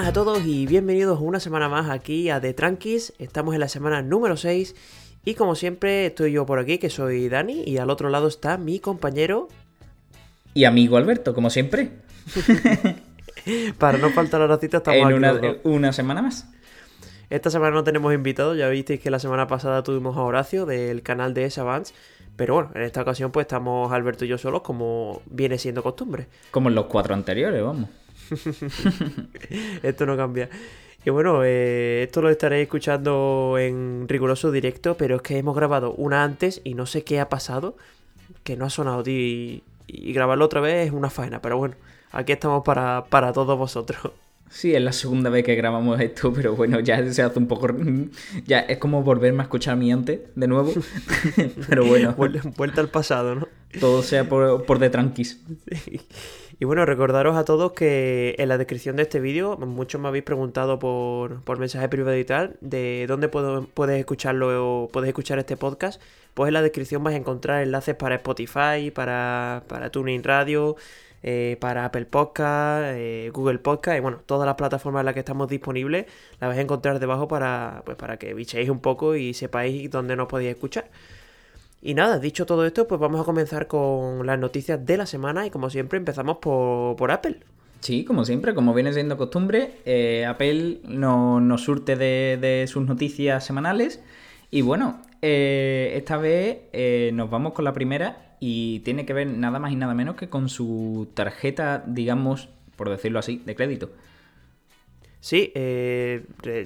Buenas a todos y bienvenidos una semana más aquí a The Tranquis. Estamos en la semana número 6 y como siempre estoy yo por aquí, que soy Dani, y al otro lado está mi compañero... Y amigo Alberto, como siempre. Para no faltar a la cita estamos en aquí una, semana más. Esta semana no tenemos invitados, ya visteis que la semana pasada tuvimos a Horacio del canal de S-Avance, pero bueno, en esta ocasión pues estamos Alberto y yo solos como viene siendo costumbre. Como en los cuatro anteriores, vamos. Esto no cambia. Y bueno, eh, esto lo estaréis escuchando en riguroso directo, pero es que hemos grabado una antes y no sé qué ha pasado, que no ha sonado, tío, y, y grabarlo otra vez es una faena, pero bueno, aquí estamos para, para todos vosotros. Sí, es la segunda vez que grabamos esto, pero bueno, ya se hace un poco... Ya es como volverme a escuchar mi antes de nuevo. pero bueno, Vuel- Vuelta al pasado, ¿no? todo sea por, por de tranquis. Y bueno, recordaros a todos que en la descripción de este vídeo, muchos me habéis preguntado por, por mensaje privado y tal, de dónde puedo, puedes escucharlo o puedes escuchar este podcast. Pues en la descripción vais a encontrar enlaces para Spotify, para, para TuneIn Radio, eh, para Apple Podcast, eh, Google Podcast y bueno, todas las plataformas en las que estamos disponibles las vais a encontrar debajo para, pues, para que bichéis un poco y sepáis dónde nos podéis escuchar. Y nada, dicho todo esto, pues vamos a comenzar con las noticias de la semana y como siempre empezamos por, por Apple. Sí, como siempre, como viene siendo costumbre, eh, Apple no- nos surte de, de sus noticias semanales. Y bueno, eh, esta vez eh, nos vamos con la primera y tiene que ver nada más y nada menos que con su tarjeta, digamos, por decirlo así, de crédito. Sí,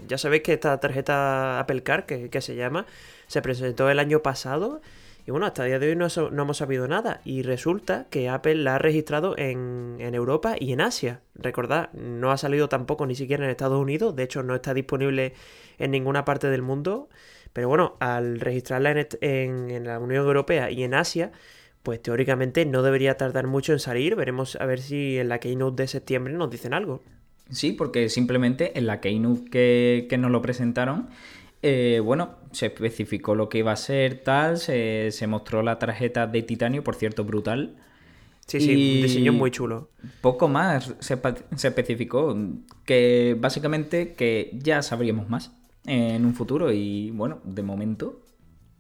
ya sabéis que esta tarjeta Apple Card, que, que se llama, se presentó el año pasado y bueno, hasta el día de hoy no, no hemos sabido nada. Y resulta que Apple la ha registrado en, en Europa y en Asia. Recordad, no ha salido tampoco ni siquiera en Estados Unidos, de hecho no está disponible en ninguna parte del mundo. Pero bueno, al registrarla en- en la Unión Europea y en Asia, pues teóricamente no debería tardar mucho en salir. Veremos a ver si en la Keynote de septiembre nos dicen algo. Sí, porque simplemente en la Keynote que, que nos lo presentaron, eh, bueno, se especificó lo que iba a ser, tal, se, se mostró la tarjeta de titanio, por cierto, brutal. Sí, sí, Y- un diseño muy chulo. Poco más se, se especificó, que básicamente que ya sabríamos más en un futuro y bueno, de momento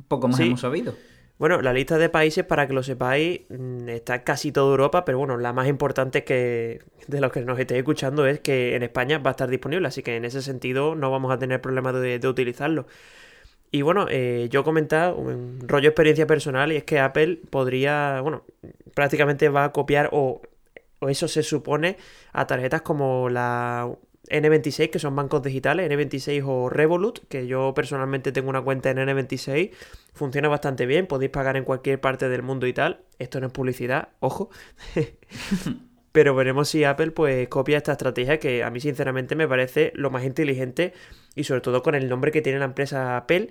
poco más Sí. hemos sabido. Bueno, la lista de países, para que lo sepáis, mm, está casi toda Europa, pero bueno, la más importante que de los que nos estéis escuchando es que en España va a estar disponible, así que en ese sentido no vamos a tener problema de, de utilizarlo. Y bueno, eh, yo he comentado un rollo experiencia personal y es que Apple podría, bueno, prácticamente va a copiar o, o eso se supone a tarjetas como la N26, que son bancos digitales, N26 o Revolut, que yo personalmente tengo una cuenta en N26, funciona bastante bien, podéis pagar en cualquier parte del mundo y tal. Esto no es publicidad, ojo. Pero veremos si Apple pues copia esta estrategia que a mí sinceramente me parece lo más inteligente y sobre todo con el nombre que tiene la empresa Apple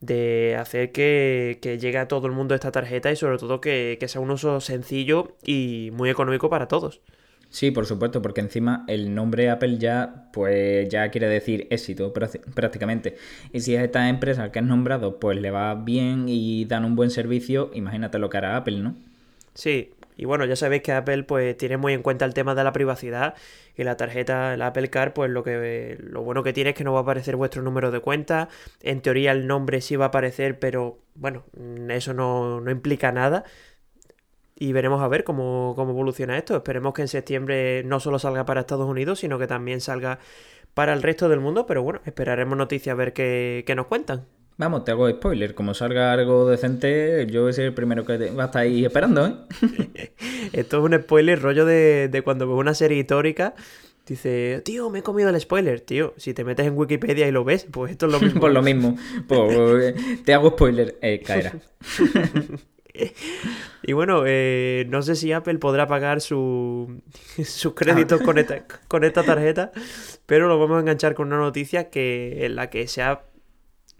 de hacer que, que llegue a todo el mundo esta tarjeta y sobre todo que, que sea un uso sencillo y muy económico para todos. Sí, por supuesto, porque encima el nombre Apple ya, pues ya quiere decir éxito prácti- prácticamente. Y si a esta empresa que has nombrado, pues le va bien y dan un buen servicio, imagínate lo que hará Apple, ¿no? Sí, y bueno, ya sabéis que Apple pues tiene muy en cuenta el tema de la privacidad y la tarjeta, la Apple Card, pues lo que lo bueno que tiene es que no va a aparecer vuestro número de cuenta. En teoría el nombre sí va a aparecer, pero bueno, mm, eso no, no implica nada. Y veremos a ver cómo, cómo evoluciona esto. Esperemos que en septiembre no solo salga para Estados Unidos, sino que también salga para el resto del mundo. Pero bueno, esperaremos noticias a ver qué, qué nos cuentan. Vamos, te hago spoiler. Como salga algo decente, yo voy a ser el primero que te- va a estar ahí esperando, ¿eh? Esto es un spoiler rollo de, de cuando ves una serie histórica. Dice, tío, me he comido el spoiler. Tío, si te metes en Wikipedia y lo ves, pues esto es lo mismo. Por lo mismo. Pues, te hago spoiler. Eh, caerá. Y bueno, eh, no sé si Apple podrá pagar su, sus créditos con esta, con esta tarjeta, pero lo vamos a enganchar con una noticia que en la que se ha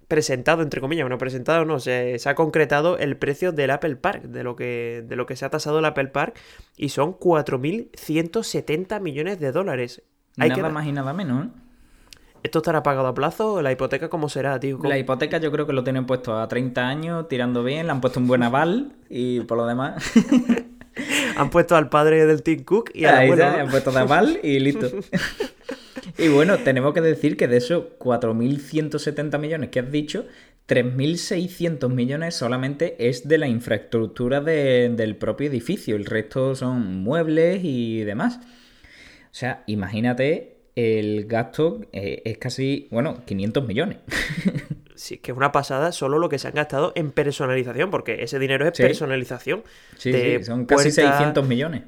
presentado, entre comillas, bueno, presentado no, se, se ha concretado el precio del Apple Park, de lo que, de lo que se ha tasado el Apple Park, y son 4.170 millones de dólares. Hay nada que- más y nada menos, ¿eh? ¿Esto estará pagado a plazo? ¿La hipoteca cómo será, tío? ¿Cómo- La hipoteca yo creo que lo tienen puesto a 30 años, tirando bien, le han puesto un buen aval y por lo demás... Han puesto al padre del Tim Cook y al Ahí abuelo, ¿no? han puesto de aval y listo. Y bueno, tenemos que decir que de esos 4.170 millones que has dicho, 3.600 millones solamente es de la infraestructura del propio edificio. El resto son muebles y demás. O sea, imagínate, el gasto eh, es casi, bueno, 500 millones. Sí, que es una pasada solo lo que se han gastado en personalización, porque ese dinero es personalización. Sí, sí, son casi 600 millones.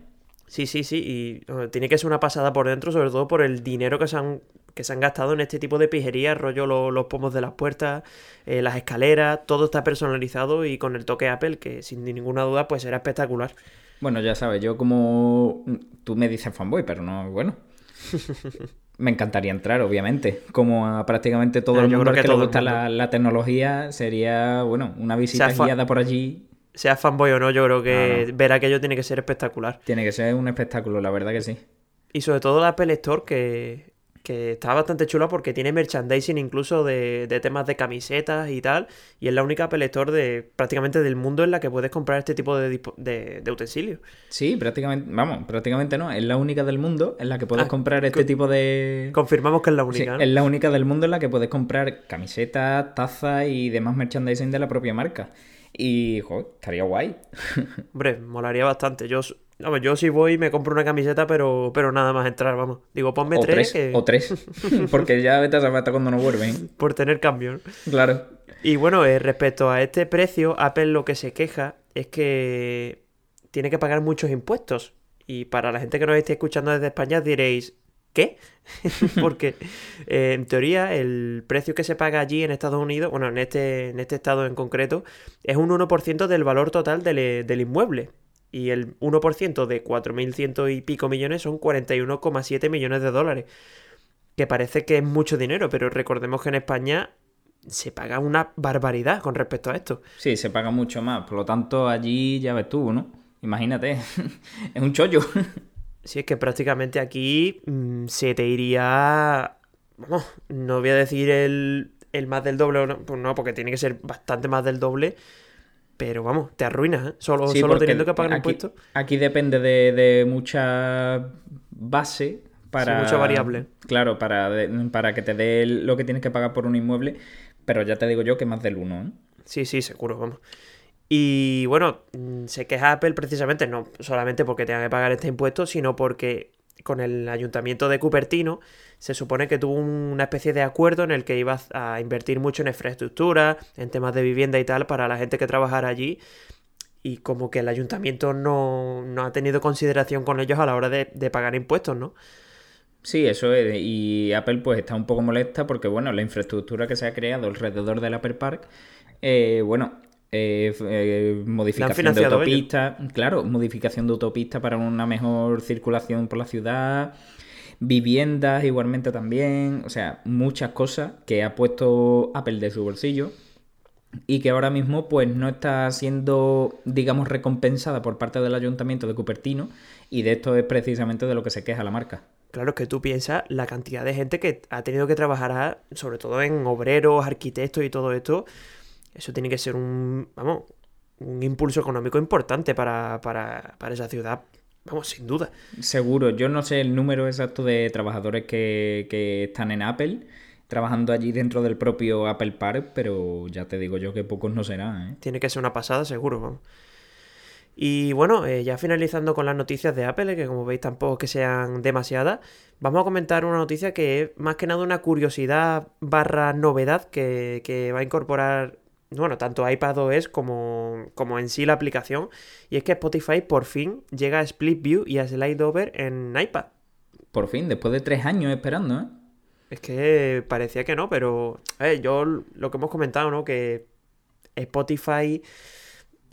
Sí, sí, sí, y tiene que ser una pasada por dentro, sobre todo por el dinero que se han, que se han gastado en este tipo de pijerías, rollo los, pomos de las puertas, eh, las escaleras, todo está personalizado y con el toque Apple, que sin ninguna duda pues será espectacular. Bueno, ya sabes, yo como tú me dices fanboy, pero no, bueno. Me encantaría entrar, obviamente. Como a prácticamente todo ah, el mundo que, le gusta la, tecnología, sería, bueno, una visita guiada por allí. Sea fanboy o no, yo creo que ver aquello tiene que ser espectacular. Tiene que ser un espectáculo, la verdad que sí. Y sobre todo la Apple Store, que, que está bastante chula porque tiene merchandising incluso de, temas de camisetas y tal, y es la única Apple Store de prácticamente del mundo en la que puedes comprar este tipo de, de, utensilios. Sí, prácticamente, vamos, prácticamente no, es la única del mundo en la que puedes ah, comprar este tipo de... Confirmamos que es la única. Es la única del mundo en la que puedes comprar camisetas, tazas y demás merchandising de la propia marca. Y, joder, estaría guay. Hombre, molaría bastante. Yo no, yo si voy me compro una camiseta, pero, pero nada más entrar, vamos. Digo, ponme tres. O tres. Porque ya vete a saber hasta cuando no vuelven. Por tener cambio. Claro. Y bueno, eh, respecto a este precio, Apple lo que se queja es que tiene que pagar muchos impuestos. Y para la gente que nos esté escuchando desde España diréis, ¿qué? Porque eh, en teoría el precio que se paga allí en Estados Unidos, bueno, en este, en este estado en concreto, es un 1% del valor total del, del inmueble y el 1% de 4.100 y pico millones son 41,7 millones de dólares. Que parece que es mucho dinero, pero recordemos que en España se paga una barbaridad con respecto a esto. Sí, se paga mucho más. Por lo tanto, allí ya ves tú, ¿no? Imagínate, es un chollo. Sí, es que prácticamente aquí mm, se te iría... Vamos, no voy a decir el, el más del doble, no, pues no, porque tiene que ser bastante más del doble pero vamos, te arruinas, ¿eh? Solo, solo teniendo que pagar impuestos. Aquí depende de, mucha base para. mucha variable. Claro, para, para que te dé lo que tienes que pagar por un inmueble, pero ya te digo yo que más del uno, ¿eh? Sí, sí, seguro, vamos. Y bueno, mm, se queja Apple precisamente no solamente porque tenga que pagar este impuesto, sino porque con el ayuntamiento de Cupertino, se supone que tuvo una especie de acuerdo en el que iba a invertir mucho en infraestructura, en temas de vivienda y tal, para la gente que trabajara allí. Y como que el ayuntamiento no, ha tenido consideración con ellos a la hora de, pagar impuestos, ¿no? Sí, eso es. Y Apple pues está un poco molesta porque, bueno, la infraestructura que se ha creado alrededor del Apple Park, eh, bueno, eh, eh, modificación de autopista, claro, modificación de autopista para una mejor circulación por la ciudad, viviendas igualmente también, o sea, muchas cosas que ha puesto Apple de su bolsillo y que ahora mismo pues no está siendo, digamos, recompensada por parte del ayuntamiento de Cupertino y de esto es precisamente de lo que se queja la marca. Claro, que tú piensas la cantidad de gente que ha tenido que trabajar, sobre todo en obreros, arquitectos y todo esto, eso tiene que ser un, vamos, un impulso económico importante para, para, para esa ciudad. Vamos, sin duda. Seguro, yo no sé el número exacto de trabajadores que, que están en Apple, trabajando allí dentro del propio Apple Park, pero ya te digo yo que pocos no serán. ¿eh? Tiene que ser una pasada, seguro, vamos. Y bueno, eh, ya finalizando con las noticias de Apple, que como veis tampoco que sean demasiadas, vamos a comentar una noticia que es más que nada una curiosidad barra novedad que, que va a incorporar bueno, tanto iPadOS como, como en sí la aplicación, y es que Spotify por fin llega a Split View y a Slide Over en iPad. Por fin, después de tres años esperando, ¿eh? Es que parecía que no, pero yo lo que hemos comentado, ¿no? Que Spotify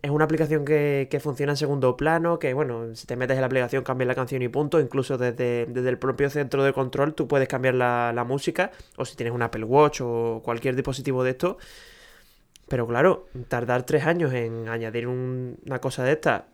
es una aplicación que, funciona en segundo plano, que bueno, si te metes en la aplicación cambias la canción y punto, incluso desde, el propio centro de control tú puedes cambiar la, la música, o si tienes un Apple Watch o cualquier dispositivo de esto, pero claro, tardar tres años en añadir una cosa de esta,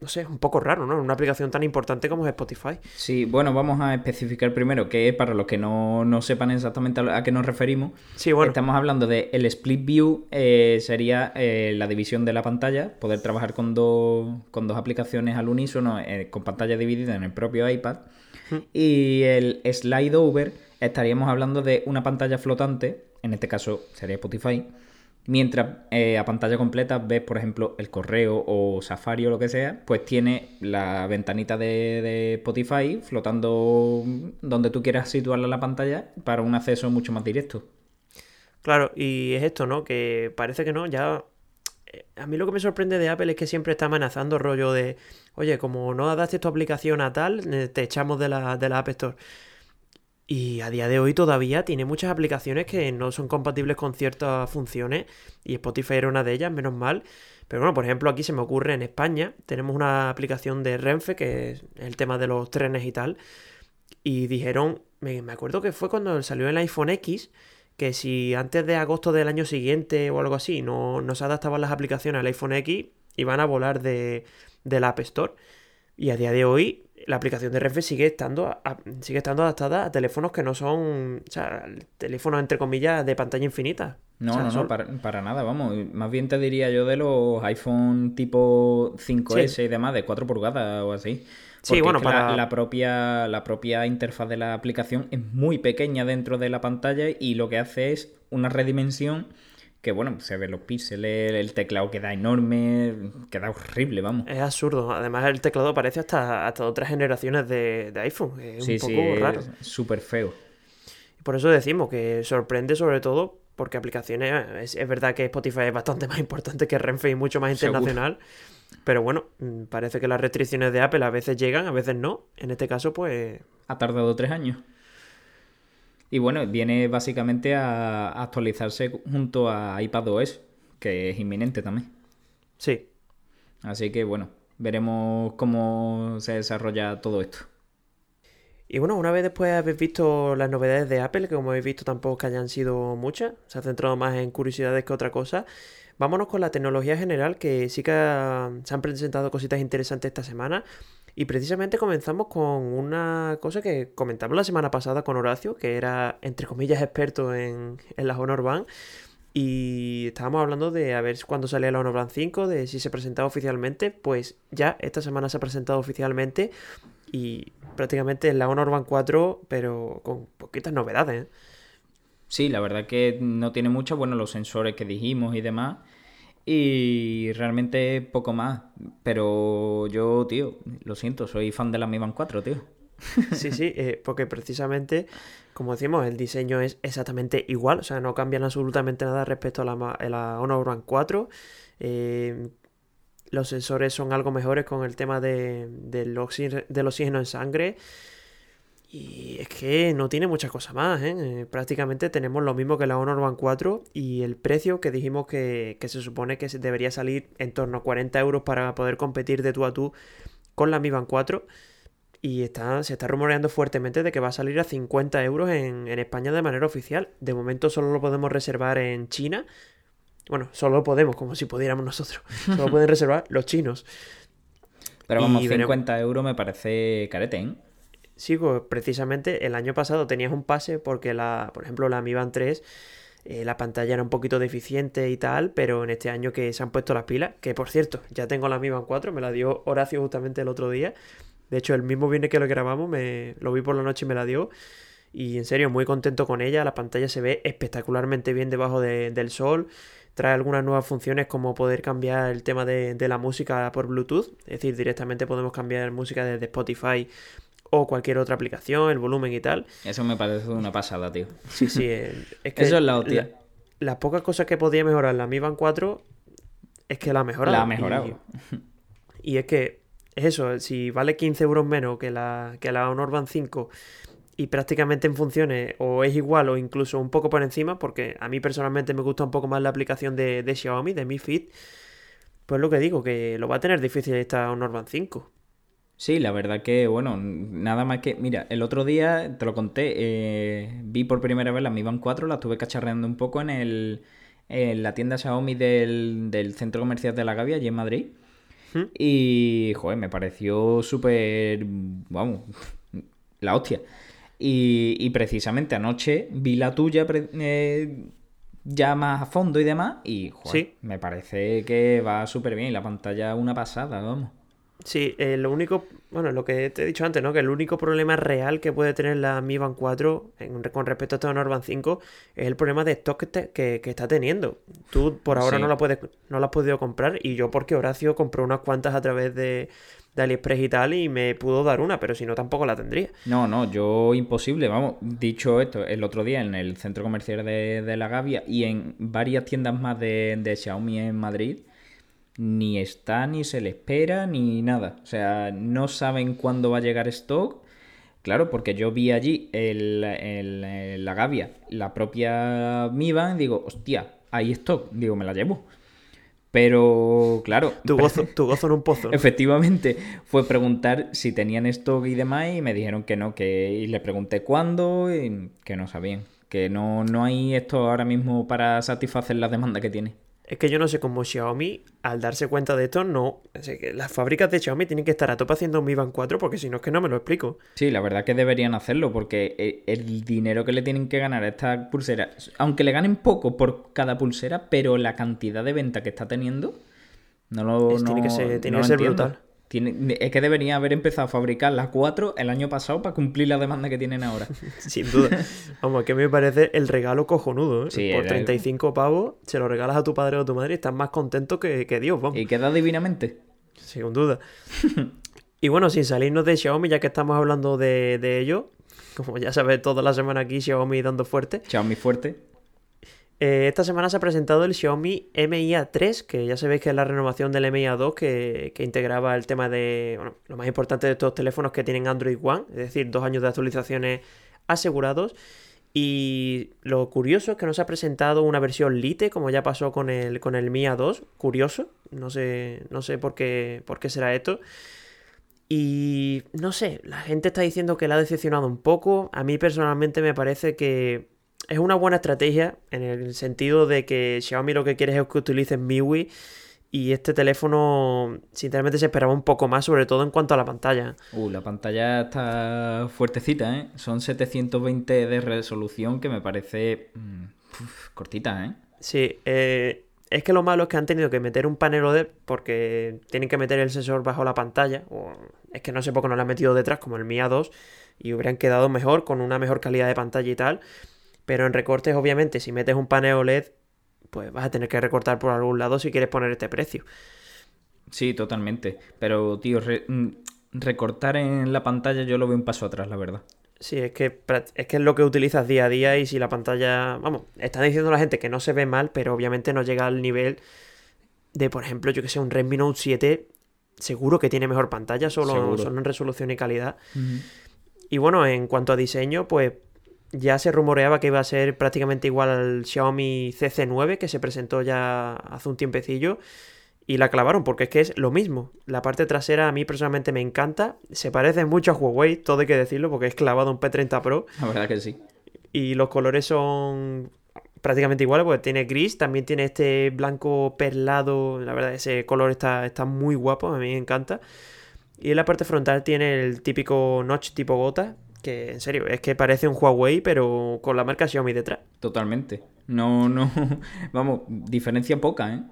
no sé, es un poco raro, ¿no? Una aplicación tan importante como es Spotify. Sí, bueno, vamos a especificar primero que para los que no, sepan exactamente a qué nos referimos. Sí, bueno. Estamos hablando de el split view, eh, sería eh, la división de la pantalla, poder trabajar con, dos, con dos aplicaciones al unísono, eh, con pantalla dividida en el propio iPad. Y el slide over estaríamos hablando de una pantalla flotante, en este caso sería Spotify, mientras eh, a pantalla completa ves, por ejemplo, el correo o Safari o lo que sea, pues tiene la ventanita de, Spotify flotando donde tú quieras situarla en la pantalla para un acceso mucho más directo. Claro, y es esto, ¿no? Que parece que no, ya... eh, A mí lo que me sorprende de Apple es que siempre está amenazando rollo de, oye, como no adaptes tu aplicación a tal, eh, te echamos de la, de la App Store. Y a día de hoy todavía tiene muchas aplicaciones que no son compatibles con ciertas funciones y Spotify era una de ellas, menos mal. Pero bueno, por ejemplo, aquí se me ocurre en España, tenemos una aplicación de Renfe, que es el tema de los trenes y tal, y dijeron, me, me acuerdo que fue cuando salió el iPhone X, que si antes de agosto del año siguiente o algo así no, no se adaptaban las aplicaciones al iPhone X, iban a volar de, de la App Store. Y a día de hoy la aplicación de Renfe sigue estando, a- sigue estando adaptada a teléfonos que no son, o sea, teléfonos entre comillas de pantalla infinita. No, O sea, no, no, son- para, para nada, vamos. Más bien te diría yo de los iPhone tipo 5S y demás, de 4 pulgadas o así. Sí, bueno, es que la- para- la, propia, la propia interfaz de la aplicación es muy pequeña dentro de la pantalla y lo que hace es una redimensión que, bueno, se ven los píxeles, el teclado queda enorme, queda horrible, vamos. Es absurdo. Además, el teclado parece hasta, hasta otras generaciones de, de iPhone. Es Sí, un poco sí, raro. súper feo. Por eso decimos que sorprende sobre todo porque aplicaciones, es, es verdad que Spotify es bastante más importante que Renfe y mucho más Seguro. internacional, pero bueno, mm, parece que las restricciones de Apple a veces llegan, a veces no. En este caso, pues Ha tardado tres años. Y bueno, viene básicamente a actualizarse junto a iPadOS, que es inminente también. sí. Así que bueno, veremos cómo se desarrolla todo esto. Y bueno, una vez después habéis visto las novedades de Apple, que como habéis visto tampoco que hayan sido muchas, se ha centrado más en curiosidades que otra cosa, vámonos con la tecnología general, que sí que se han presentado cositas interesantes esta semana. Y precisamente comenzamos con una cosa que comentamos la semana pasada con Horacio, que era, entre comillas, experto en, en la Honor Band. Y estábamos hablando de a ver cuándo salía la Honor Band 5, de si se presentaba oficialmente. Pues ya esta semana se ha presentado oficialmente y prácticamente es la Honor Band 4, pero con poquitas novedades. ¿eh? Sí, la verdad que no tiene mucho, bueno, los sensores que dijimos y demás. Y realmente poco más. Pero yo, tío, lo siento, soy fan de la Mi Band 4, tío. Sí, sí, eh, porque precisamente, como decimos, el diseño es exactamente igual, o sea, no cambian absolutamente nada respecto a la, a la Honor Band 4. eh, los sensores son algo mejores con el tema de, del, oxi- del oxígeno en sangre. Y es que no tiene mucha cosa más, ¿eh? Eh, Prácticamente tenemos lo mismo que la Honor Band 4 y el precio que dijimos que, que se supone que debería salir en torno a 40 euros para poder competir de tú a tú con la Mi Band 4. Y está, se está rumoreando fuertemente de que va a salir a 50 euros en, en España de manera oficial. De momento solo lo podemos reservar en China. Bueno, solo lo podemos, como si pudiéramos nosotros. Solo pueden reservar los chinos. Pero vamos, Y veremos- 50 euros me parece carete, ¿eh? Sí, pues precisamente el año pasado tenías un pase porque la, por ejemplo, la Mi Band 3, eh, la pantalla era un poquito deficiente y tal, pero en este año que se han puesto las pilas, que por cierto, ya tengo la Mi Band 4, me la dio Horacio justamente el otro día. De hecho, el mismo viernes que lo grabamos, me lo vi por la noche y me la dio. Y en serio, muy contento con ella. La pantalla se ve espectacularmente bien debajo de- del sol. Trae algunas nuevas funciones como poder cambiar el tema de, de la música por Bluetooth. Es decir, directamente podemos cambiar música desde Spotify o cualquier otra aplicación, el volumen y tal. Eso me parece una pasada, tío. Sí, sí, eh, es que Eso es la hostia. las pocas cosas que podía mejorar la Mi Band 4 es que la ha mejorado. La ha mejorado. Y, y es que es eso, si vale 15 euros menos que la, que la Honor Band 5 y prácticamente en funciones o es igual o incluso un poco por encima, porque a mí personalmente me gusta un poco más la aplicación de, de Xiaomi, de Mi Fit, pues lo que digo, que lo va a tener difícil esta Honor Band 5. Sí, la verdad que, bueno, nada más que. Mira, el otro día te lo conté, eh, vi por primera vez la Mi Band 4, la estuve cacharreando un poco en el en la tienda Xiaomi del, del centro comercial de la Gavia, allí en Madrid. ¿Mm? Y, joder, me pareció súper. Vamos, la hostia. Y, y precisamente anoche vi la tuya eh, ya más a fondo y demás. Y, joder, Sí. me parece que va súper bien. Y la pantalla una pasada, vamos. Sí, eh, lo único, bueno, lo que te he dicho antes, ¿no? Que el único problema real que puede tener la Mi Band 4 en- con respecto a esta Honor Band 5 es el problema de stock que, te- que- que está teniendo. Tú por ahora Sí. no la puedes, no la has podido comprar y yo porque Horacio compró unas cuantas a través de, de AliExpress y tal y me pudo dar una, pero si no tampoco la tendría. No, no, yo imposible, vamos. Dicho esto, el otro día en el centro comercial de, de La Gavia y en varias tiendas más de, de Xiaomi en Madrid, ni está, ni se le espera, ni nada. O sea, no saben cuándo va a llegar stock. Claro, porque yo vi allí el, el- el- la Gavia, la propia Mi Band, digo, hostia, hay stock, digo, me la llevo. Pero, claro, Tu gozo, tu gozo en un pozo. Efectivamente, fue preguntar si tenían stock y demás y me dijeron que no, que y le pregunté cuándo y que no sabían, que no, no hay esto ahora mismo para satisfacer la demanda que tiene. Es que yo no sé cómo Xiaomi, al darse cuenta de esto, no. sea, que las fábricas de Xiaomi tienen que estar a tope haciendo un Mi Band 4 porque si no es que no me lo explico. Sí, la verdad que deberían hacerlo porque eh, el dinero que le tienen que ganar a esta pulsera, aunque le ganen poco por cada pulsera, pero la cantidad de venta que está teniendo, no lo Es- tiene que ser- tiene no que ser brutal. Tiene- es que deberían haber empezado a fabricar las 4 el año pasado para cumplir la demanda que tienen ahora. Sin duda. Vamos, que me parece el regalo cojonudo, ¿eh? Sí, Por era- 35 pavos, se lo regalas a tu padre o a tu madre y estás más contento que, que Dios, vamos. Y queda divinamente. Sin duda. y bueno, sin salirnos de Xiaomi, ya que estamos hablando de, de ello, como ya sabes, toda la semana aquí Xiaomi dando fuerte. Xiaomi fuerte. Eh, esta semana se ha presentado el Xiaomi MIA 3, que ya sabéis que es la renovación del MIA 2 que, que integraba el tema de, bueno, lo más importante de estos teléfonos que tienen Android One, es decir, dos años de actualizaciones asegurados. Y lo curioso es que no se ha presentado una versión Lite, como ya pasó con el, con el MIA 2. Curioso, no sé, no sé por qué, por qué será esto. Y no sé, la gente está diciendo que la ha decepcionado un poco. A mí personalmente me parece que es una buena estrategia en el sentido de que Xiaomi lo que quiere es que utilicen MIUI y este teléfono sinceramente se esperaba un poco más, sobre todo en cuanto a la pantalla. Uh, la pantalla está fuertecita, ¿eh? Son 720 de resolución que me parece mm, uf, cortita, ¿eh? Sí, eh, es que lo malo es que han tenido que meter un panel OLED porque tienen que meter el sensor bajo la pantalla. O es que no sé por qué no lo han metido detrás como el Mia 2 y hubieran quedado mejor con una mejor calidad de pantalla y tal. Pero en recortes, obviamente, si metes un panel OLED, pues vas a tener que recortar por algún lado si quieres poner este precio. Sí, totalmente. Pero, tío, re- mm, recortar en la pantalla yo lo veo un paso atrás, la verdad. Sí, es que, es que es lo que utilizas día a día y si la pantalla... Vamos, están diciendo la gente que no se ve mal, pero obviamente no llega al nivel de, por ejemplo, yo que sé, un Redmi Note 7 seguro que tiene mejor pantalla, solo en resolución y calidad. Y bueno, en cuanto a diseño, pues ya se rumoreaba que iba a ser prácticamente igual al Xiaomi CC9 que se presentó ya hace un tiempecillo y la clavaron porque es que es lo mismo. La parte trasera a mí personalmente me encanta, se parece mucho a Huawei, todo hay que decirlo porque es clavado un P30 Pro La verdad que sí. y los colores son prácticamente iguales, pues tiene gris, también tiene este blanco perlado, la verdad ese color está, está muy guapo, a mí me encanta. Y en la parte frontal tiene el típico notch tipo gota, que en serio, es que parece un Huawei pero con la marca Xiaomi detrás. Totalmente. No, no. Vamos, diferencia poca, ¿eh?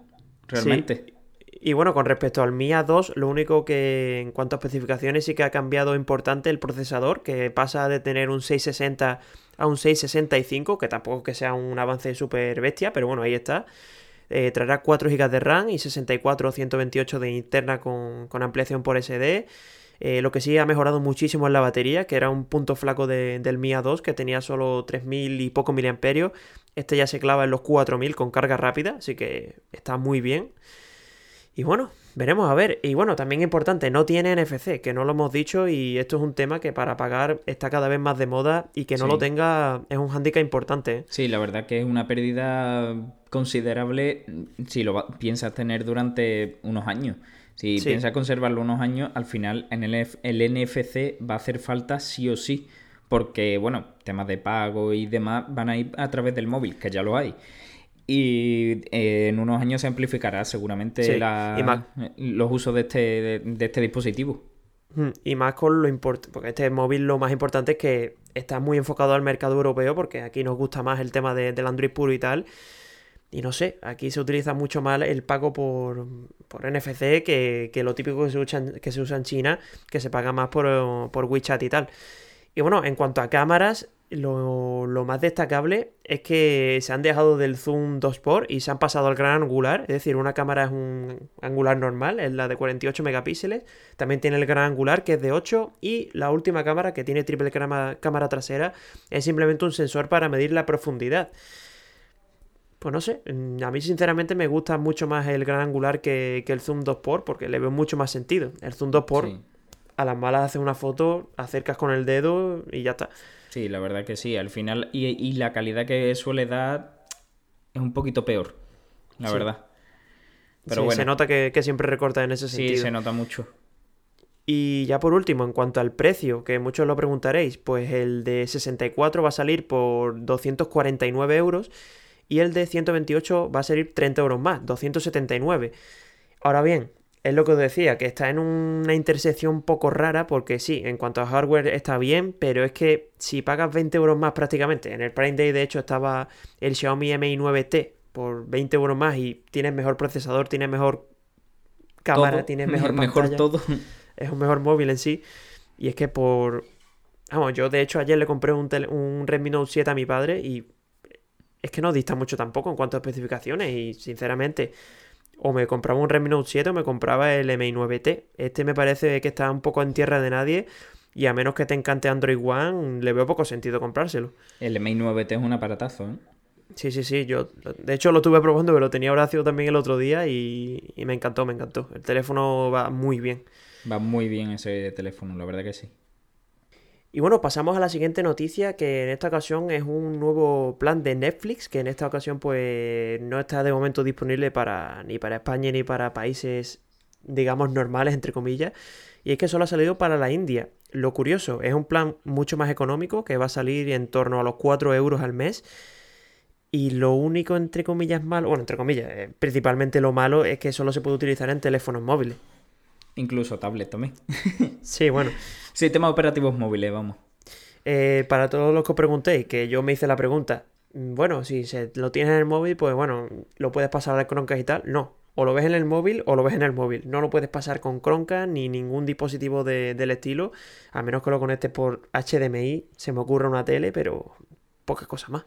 Realmente. Y bueno, con respecto al Mia 2, lo único que en cuanto a especificaciones sí que ha cambiado importante el procesador, que pasa de tener un 660 a un 665, que tampoco es que sea un avance súper bestia, pero bueno, ahí está. Eh, traerá 4 GB de RAM y 64 o 128 de interna con, con ampliación por SD. Eh, lo que sí ha mejorado muchísimo es la batería, que era un punto flaco de- del Mia 2, que tenía solo 3000 y poco miliamperios. Este ya se clava en los 4000 con carga rápida, así que está muy bien. Y bueno, veremos a ver. Y bueno, también importante, no tiene NFC, que no lo hemos dicho y esto es un tema que para pagar está cada vez más de moda y que no Sí. lo tenga es un hándicap importante. ¿eh? Sí, la verdad que es una pérdida considerable si lo piensas tener durante unos años. Si Sí. piensas conservarlo unos años, al final en el, NFC va a hacer falta sí o sí. Porque, bueno, temas de pago y demás van a ir a través del móvil, que ya lo hay. Y eh, en unos años se amplificará seguramente Sí, la- y más- los usos de este, de, de este dispositivo. Mm, Y más con lo importante, porque este móvil lo más importante es que está muy enfocado al mercado europeo, porque aquí nos gusta más el tema de- del Android puro y tal. Y no sé, aquí se utiliza mucho más el pago por, por NFC que, que, lo típico que se, usa, que se usa en China, que se paga más por, por WeChat y tal. Y bueno, en cuanto a cámaras, lo, lo, más destacable es que se han dejado del zoom 2 x y se han pasado al gran angular, es decir, una cámara es un angular normal, es la de 48 megapíxeles, también tiene el gran angular que es de 8 y la última cámara que tiene triple cámara, cámara trasera es simplemente un sensor para medir la profundidad. Pues no sé, a mí sinceramente me gusta mucho más el gran angular que, que el zoom 2x porque le veo mucho más sentido. El zoom 2x sí. a las malas hace una foto, acercas con el dedo y ya está. Sí, la verdad que sí. Al final, y, y la calidad que suele dar es un poquito peor, la sí. verdad. Pero sí, bueno. Se nota que, que, siempre recorta en ese sentido. Sí, se nota mucho. Y ya por último, en cuanto al precio, que muchos lo preguntaréis, pues el de 64 va a salir por 249 euros y el de 128 va a salir 30 euros más, 279. Ahora bien, es lo que os decía, que está en una intersección un poco rara porque sí, en cuanto a hardware está bien, pero es que si pagas 20 euros más prácticamente, en el Prime Day de hecho estaba el Xiaomi Mi 9T por 20 euros más y tienes mejor procesador, tienes mejor cámara, todo. tienes mejor mejor pantalla, todo. es un mejor móvil en sí y es que por... Vamos, yo de hecho ayer le compré un, un Redmi Note 7 a mi padre y es que no dista mucho tampoco en cuanto a especificaciones y sinceramente o me compraba un Redmi Note 7 o me compraba el Mi 9T. Este me parece que está un poco en tierra de nadie y a menos que te encante Android One, le veo poco sentido comprárselo. El Mi 9T es un aparatazo, ¿eh? Sí, sí, sí. Yo, de hecho, lo estuve probando, pero lo tenía Horacio también el otro día y, y me encantó, me encantó. El teléfono va muy bien. Va muy bien ese teléfono, la verdad que sí. Y bueno, pasamos a la siguiente noticia, que en esta ocasión es un nuevo plan de Netflix, que en esta ocasión pues no está de momento disponible para ni para España ni para países, digamos, normales, entre comillas. Y es que solo ha salido para la India. Lo curioso, es un plan mucho más económico, que va a salir en torno a los 4 euros al mes. Y lo único, entre comillas, malo, bueno, entre comillas, eh, principalmente lo malo es que solo se puede utilizar en teléfonos móviles. Incluso tablet también. sí, bueno. Sistemas operativos móviles, vamos. Eh, para todos los que os preguntéis, que yo me hice la pregunta, bueno, si se lo tienes en el móvil, pues bueno, lo puedes pasar a Chromecast y tal. No, o lo ves en el móvil o lo ves en el móvil. No lo puedes pasar con Chromecast ni ningún dispositivo de, del estilo, a menos que lo conectes por HDMI. Se me ocurre una tele, pero pocas cosas más.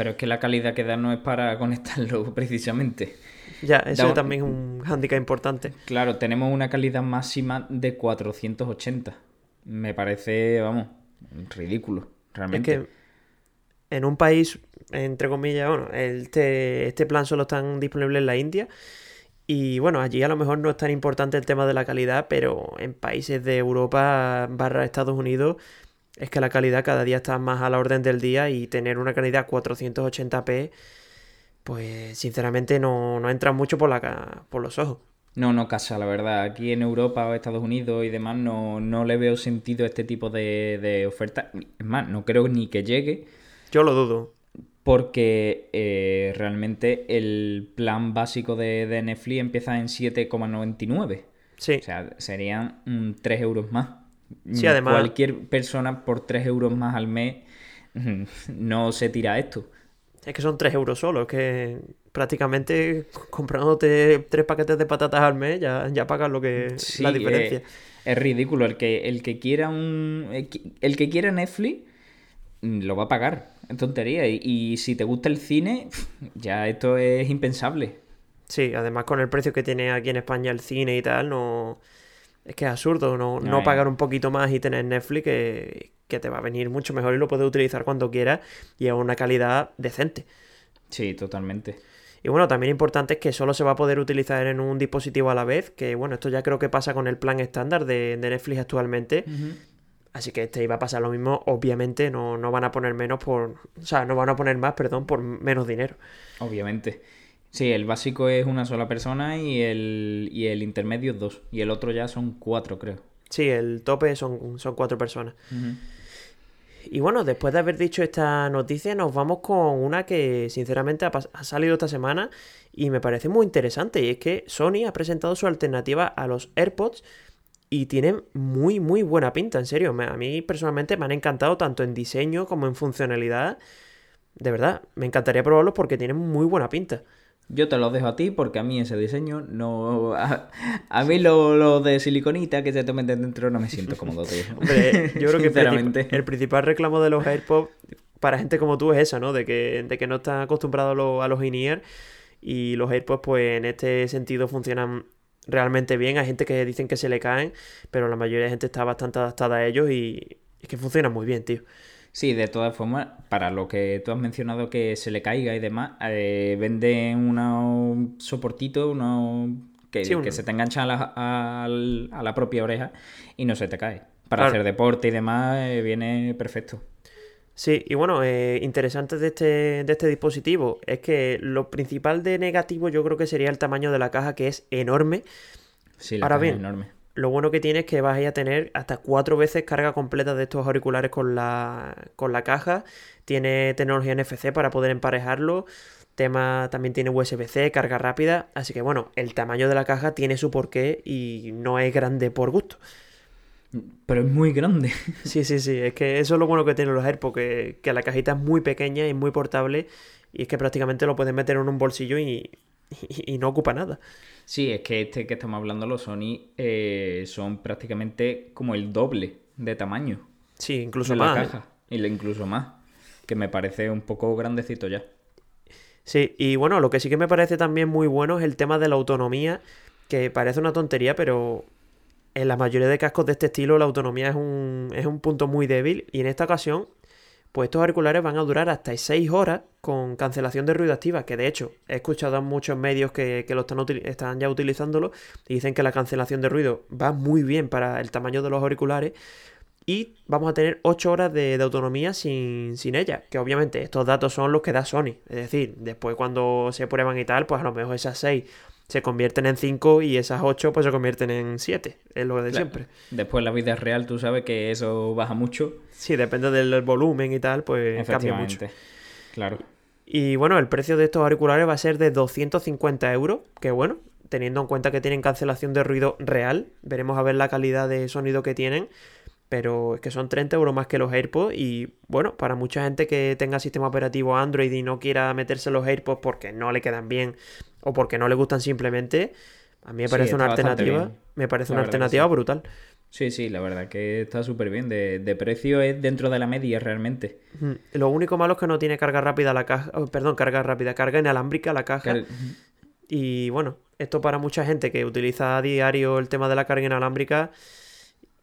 Pero es que la calidad que da no es para conectarlo precisamente. Ya, eso da... también es un hándicap importante. Claro, tenemos una calidad máxima de 480. Me parece, vamos, ridículo, realmente. Es que en un país, entre comillas, bueno, este, este plan solo está disponible en la India. Y bueno, allí a lo mejor no es tan importante el tema de la calidad, pero en países de Europa barra Estados Unidos es que la calidad cada día está más a la orden del día y tener una calidad 480p, pues sinceramente no, no entra mucho por, la, por los ojos. No, no casa, la verdad. Aquí en Europa o Estados Unidos y demás no, no le veo sentido a este tipo de, de oferta. Es más, no creo ni que llegue. Yo lo dudo. Porque eh, realmente el plan básico de, de Netflix empieza en 7,99. Sí. O sea, serían mm, 3 euros más. Sí, además. Cualquier persona por 3 euros más al mes no se tira esto. Es que son 3 euros solo, es que prácticamente comprándote tres paquetes de patatas al mes ya, ya pagas lo que sí, la diferencia. Es, es, ridículo. El que, el que quiera un. El que quiera Netflix mm, lo va a pagar. Es tontería. Y, y si te gusta el cine, ya esto es impensable. Sí, además con el precio que tiene aquí en España el cine y tal, no. Es que es absurdo no, no, no pagar un poquito más y tener Netflix que, que, te va a venir mucho mejor y lo puedes utilizar cuando quieras y a una calidad decente. Sí, totalmente. Y bueno, también importante es que solo se va a poder utilizar en un dispositivo a la vez, que bueno, esto ya creo que pasa con el plan estándar de, de Netflix actualmente. Uh -huh. Así que este iba a pasar lo mismo, obviamente no, no van a poner menos por... O sea, no van a poner más, perdón, por menos dinero. Obviamente. Sí, el básico es una sola persona y el, y el intermedio dos. Y el otro ya son cuatro, creo. Sí, el tope son, son cuatro personas. Uh -huh. Y bueno, después de haber dicho esta noticia, nos vamos con una que sinceramente ha, ha, salido esta semana y me parece muy interesante. Y es que Sony ha presentado su alternativa a los AirPods y tienen muy, muy buena pinta, en serio. A mí personalmente me han encantado tanto en diseño como en funcionalidad. De verdad, me encantaría probarlos porque tienen muy buena pinta. Yo te lo dejo a ti porque a mí ese diseño no... A, mí lo, lo, de siliconita que se te meten dentro no me siento cómodo, tío. Hombre, yo creo que el principal reclamo de los AirPods para gente como tú es eso, ¿no? De que, de que no están acostumbrados a los in-ear y los AirPods pues en este sentido funcionan realmente bien. Hay gente que dicen que se le caen, pero la mayoría de gente está bastante adaptada a ellos y, y que funcionan muy bien, tío. Sí, de todas formas, para lo que tú has mencionado que se le caiga y demás, eh, venden unos soportitos, unos que, que se te enganchan a la, propia oreja y no se te cae. Para hacer deporte y demás eh, viene perfecto. Sí, y bueno, eh, interesante de este, de este dispositivo es que lo principal de negativo yo creo que sería el tamaño de la caja, que es enorme. Sí, la Ahora caja bien, es enorme lo bueno que tiene es que vas a tener hasta cuatro veces carga completa de estos auriculares con la, con la caja. Tiene tecnología NFC para poder emparejarlo. Tema también tiene USB-C, carga rápida. Así que bueno, el tamaño de la caja tiene su porqué y no es grande por gusto. Pero es muy grande. Sí, sí, sí. Es que eso es lo bueno que tienen los AirPods, que, que la cajita es muy pequeña y muy portable. Y es que prácticamente lo puedes meter en un bolsillo y, y, no ocupa nada. Sí, es que este que estamos hablando, los Sony, eh, son prácticamente como el doble de tamaño. Sí, incluso más. La caja. Y incluso más. Que me parece un poco grandecito ya. Sí, y bueno, lo que sí que me parece también muy bueno es el tema de la autonomía, que parece una tontería, pero en la mayoría de cascos de este estilo la autonomía es un, es un punto muy débil y en esta ocasión pues estos auriculares van a durar hasta 6 horas con cancelación de ruido activa, que de hecho he escuchado a muchos medios que, lo están, están ya utilizándolo y dicen que la cancelación de ruido va muy bien para el tamaño de los auriculares y vamos a tener 8 horas de, autonomía sin, sin, ella, que obviamente estos datos son los que da Sony, es decir, después cuando se prueban y tal, pues a lo mejor esas 6 se convierten en 5 y esas 8 pues se convierten en 7, es lo de siempre. Después la vida real tú sabes que eso baja mucho. Sí, depende del volumen y tal, pues cambia mucho. Claro. Y bueno, el precio de estos auriculares va a ser de 250 euros, que bueno, teniendo en cuenta que tienen cancelación de ruido real, veremos a ver la calidad de sonido que tienen, pero es que son 30 euros más que los AirPods y bueno, para mucha gente que tenga sistema operativo Android y no quiera meterse los AirPods porque no le quedan bien o porque no le gustan simplemente, a mí me parece una alternativa, me parece una alternativa brutal. Sí, sí, la verdad que está súper bien. De, precio es dentro de la media realmente. Lo único malo es que no tiene carga rápida la caja. Oh, perdón, carga rápida, carga inalámbrica la caja. Y bueno, esto para mucha gente que utiliza a diario el tema de la carga inalámbrica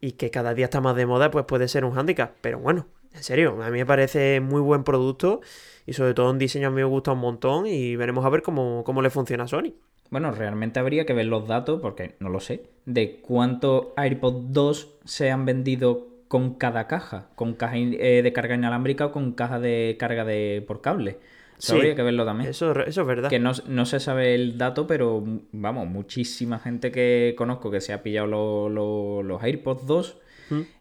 y que cada día está más de moda, pues puede ser un hándicap. Pero bueno, en serio, a mí me parece muy buen producto y sobre todo un diseño a mí me gusta un montón y veremos a ver cómo, cómo le funciona a Sony. Bueno, realmente habría que ver los datos, porque no lo sé, de cuántos AirPods 2 se han vendido con cada caja, con caja eh, de carga inalámbrica o con caja de carga de por cable. Eso habría que verlo también. Eso, eso es verdad. Que no, se sabe el dato, pero vamos, muchísima gente que conozco que se ha pillado los AirPods 2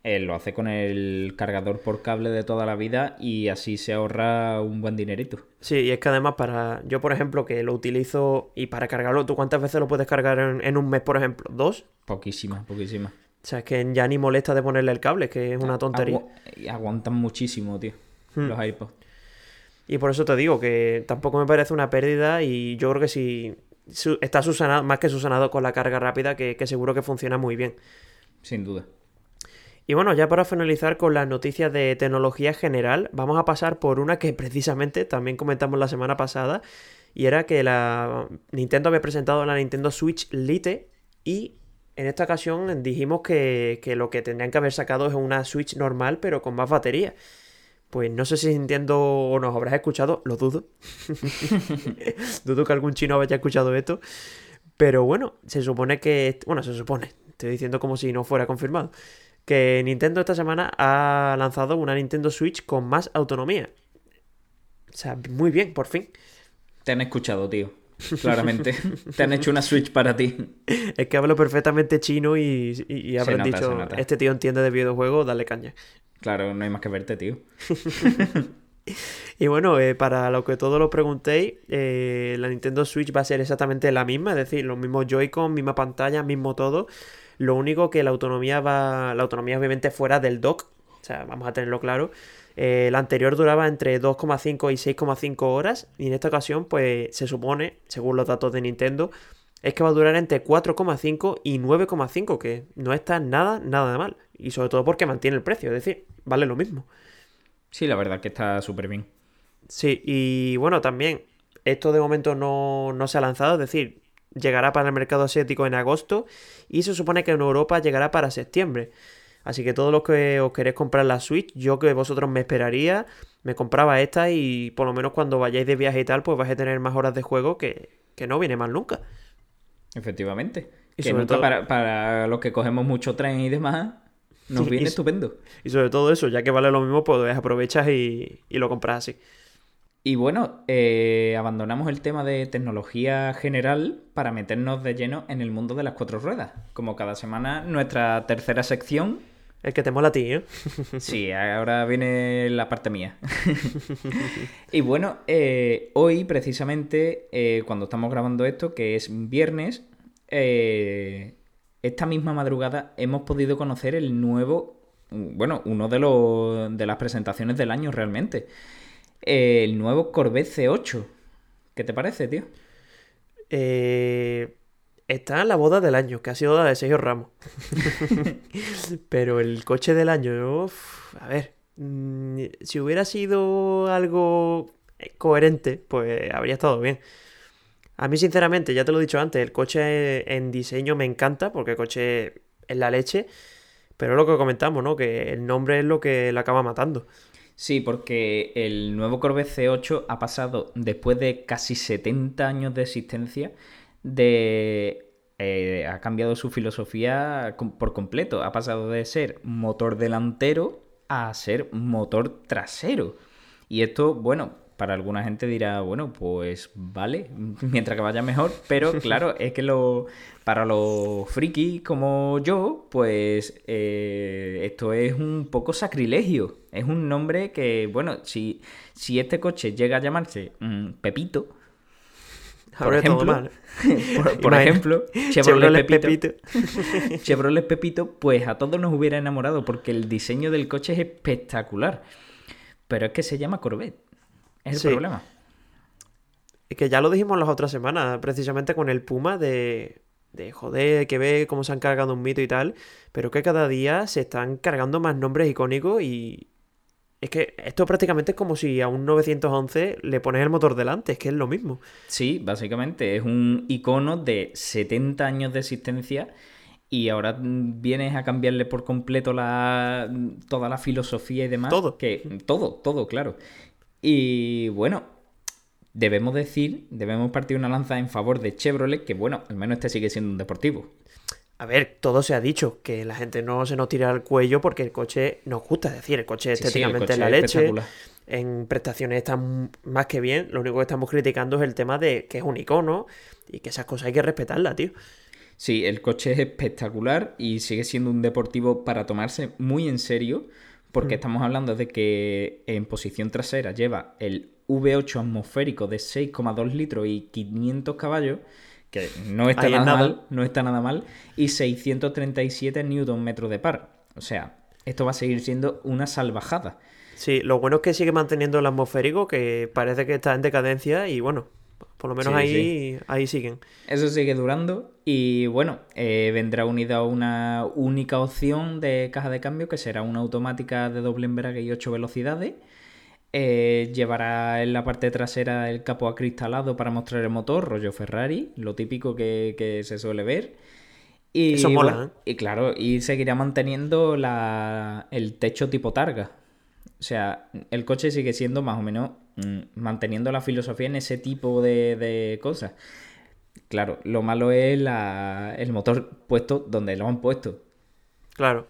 eh, lo hace con el cargador por cable de toda la vida y así se ahorra un buen dinerito. Sí, y es que además para yo, por ejemplo, que lo utilizo y para cargarlo, ¿tú cuántas veces lo puedes cargar en, un mes, por ejemplo? ¿Dos? Poquísimas, poquísimas. O sea, es que ya ni molesta de ponerle el cable, que es una tontería. y aguantan muchísimo, tío, los iPods. Y por eso te digo que tampoco me parece una pérdida y yo creo que si está susanado, más que susanado con la carga rápida, que seguro que funciona muy bien. Sin duda. Y bueno, ya para finalizar con las noticias de tecnología general, vamos a pasar por una que precisamente también comentamos la semana pasada, y era que la Nintendo había presentado la Nintendo Switch Lite y en esta ocasión dijimos que, lo que tendrían que haber sacado es una Switch normal pero con más batería. Pues no sé si Nintendo o nos habrás escuchado, lo dudo. dudo que algún chino haya escuchado esto. Pero bueno, se supone que... Bueno, se supone. Estoy diciendo como si no fuera confirmado que Nintendo esta semana ha lanzado una Nintendo Switch con más autonomía. O sea, muy bien, por fin. Te han escuchado, tío. Claramente. Te han hecho una Switch para ti. Es que hablo perfectamente chino y, y, habrán dicho, este tío entiende de videojuegos, dale caña. Claro, no hay más que verte, tío. y bueno, eh, para lo que todos lo preguntéis, eh, la Nintendo Switch va a ser exactamente la misma, es decir, los mismos Joy-Con, misma pantalla, mismo todo. Lo único que la autonomía va. La autonomía, obviamente, fuera del dock. O sea, vamos a tenerlo claro. Eh, la anterior duraba entre 2,5 y 6,5 horas y en esta ocasión pues se supone, según los datos de Nintendo, es que va a durar entre 4,5 y 9,5, que no está nada, nada de mal. Y sobre todo porque mantiene el precio, es decir, vale lo mismo. Sí, la verdad que está súper bien. Sí, y bueno, también esto de momento no, no se ha lanzado, es decir, llegará para el mercado asiático en agosto y se supone que en Europa llegará para septiembre. Así que todos los que os queréis comprar la Switch, yo que vosotros me esperaría, me compraba esta y por lo menos cuando vayáis de viaje y tal, pues vais a tener más horas de juego que, que no viene mal nunca. Efectivamente. Y que nunca para, para, los que cogemos mucho tren y demás, nos viene estupendo. Y sobre todo eso, ya que vale lo mismo, pues aprovechas y, y lo compras así. Y bueno, eh, abandonamos el tema de tecnología general para meternos de lleno en el mundo de las cuatro ruedas. Como cada semana, nuestra tercera sección. El que te mola a ti, ¿eh? sí, ahora viene la parte mía. y bueno, eh, hoy precisamente, eh, cuando estamos grabando esto, que es viernes, esta misma madrugada hemos podido conocer el nuevo, bueno, uno de, los, de las presentaciones del año realmente el nuevo Corvette C8. ¿Qué te parece, tío? Eh, está en la boda del año, que ha sido la de Sergio Ramos. Pero el coche del año, a ver, mm, si hubiera sido algo coherente, pues habría estado bien. A mí, sinceramente, ya te lo he dicho antes, el coche en diseño me encanta, porque el coche es la leche. Pero es lo que comentamos, ¿no? Que el nombre es lo que le acaba matando. Sí, porque el nuevo Corvette C8 ha pasado, después de casi 70 años de existencia, de eh, ha cambiado su filosofía por completo. Ha pasado de ser motor delantero a ser motor trasero. Y esto, bueno, para alguna gente dirá, bueno, pues vale, mientras que vaya mejor, pero claro, es que lo, para los frikis como yo, pues eh, esto es un poco sacrilegio. Es un nombre que, bueno, si, si este coche llega a llamarse mm, Pepito, por ejemplo, por, ejemplo, Chevrolet, Pepito. Chevrolet Pepito, pues a todos nos hubiera enamorado porque el diseño del coche es espectacular. Pero es que se llama Corvette. Es el problema. Es que ya lo dijimos las otras semanas, precisamente con el Puma de, de joder, que ve cómo se han cargado un mito y tal, pero que cada día se están cargando más nombres icónicos y es que esto prácticamente es como si a un 911 le pones el motor delante, es que es lo mismo. Sí, básicamente es un icono de 70 años de existencia y ahora vienes a cambiarle por completo la toda la filosofía y demás. Todo. Que, todo, todo, claro. Y bueno, debemos decir, debemos partir una lanza en favor de Chevrolet, que bueno, al menos este sigue siendo un deportivo. A ver, todo se ha dicho, que la gente no se nos tira al cuello porque el coche nos gusta, es decir, el coche estéticamente es la leche, en prestaciones está más que bien, lo único que estamos criticando es el tema de que es un icono y que esas cosas hay que respetarlas, tío. Sí, el coche es espectacular y sigue siendo un deportivo para tomarse muy en serio, porque mm. estamos hablando de que en posición trasera lleva el V8 atmosférico de 6,2 litros y 500 caballos, que no está nada, mal, no está nada mal, y 637 Nm de par. O sea, esto va a seguir siendo una salvajada. Sí, lo bueno es que sigue manteniendo el atmosférico, que parece que está en decadencia y bueno, por lo menos ahí, ahí siguen. Eso sigue durando y bueno, eh, vendrá unida una única opción de caja de cambio que será una automática de doble embrague y 8 velocidades eh, llevará en la parte trasera el capo acristalado para mostrar el motor, rollo Ferrari, lo típico que, se suele ver. Y, Eso mola. ¿eh? Y claro, y seguirá manteniendo la, el techo tipo targa. O sea, el coche sigue siendo más o menos mm, manteniendo la filosofía en ese tipo de, cosas. Claro, lo malo es el motor puesto donde lo han puesto. Claro,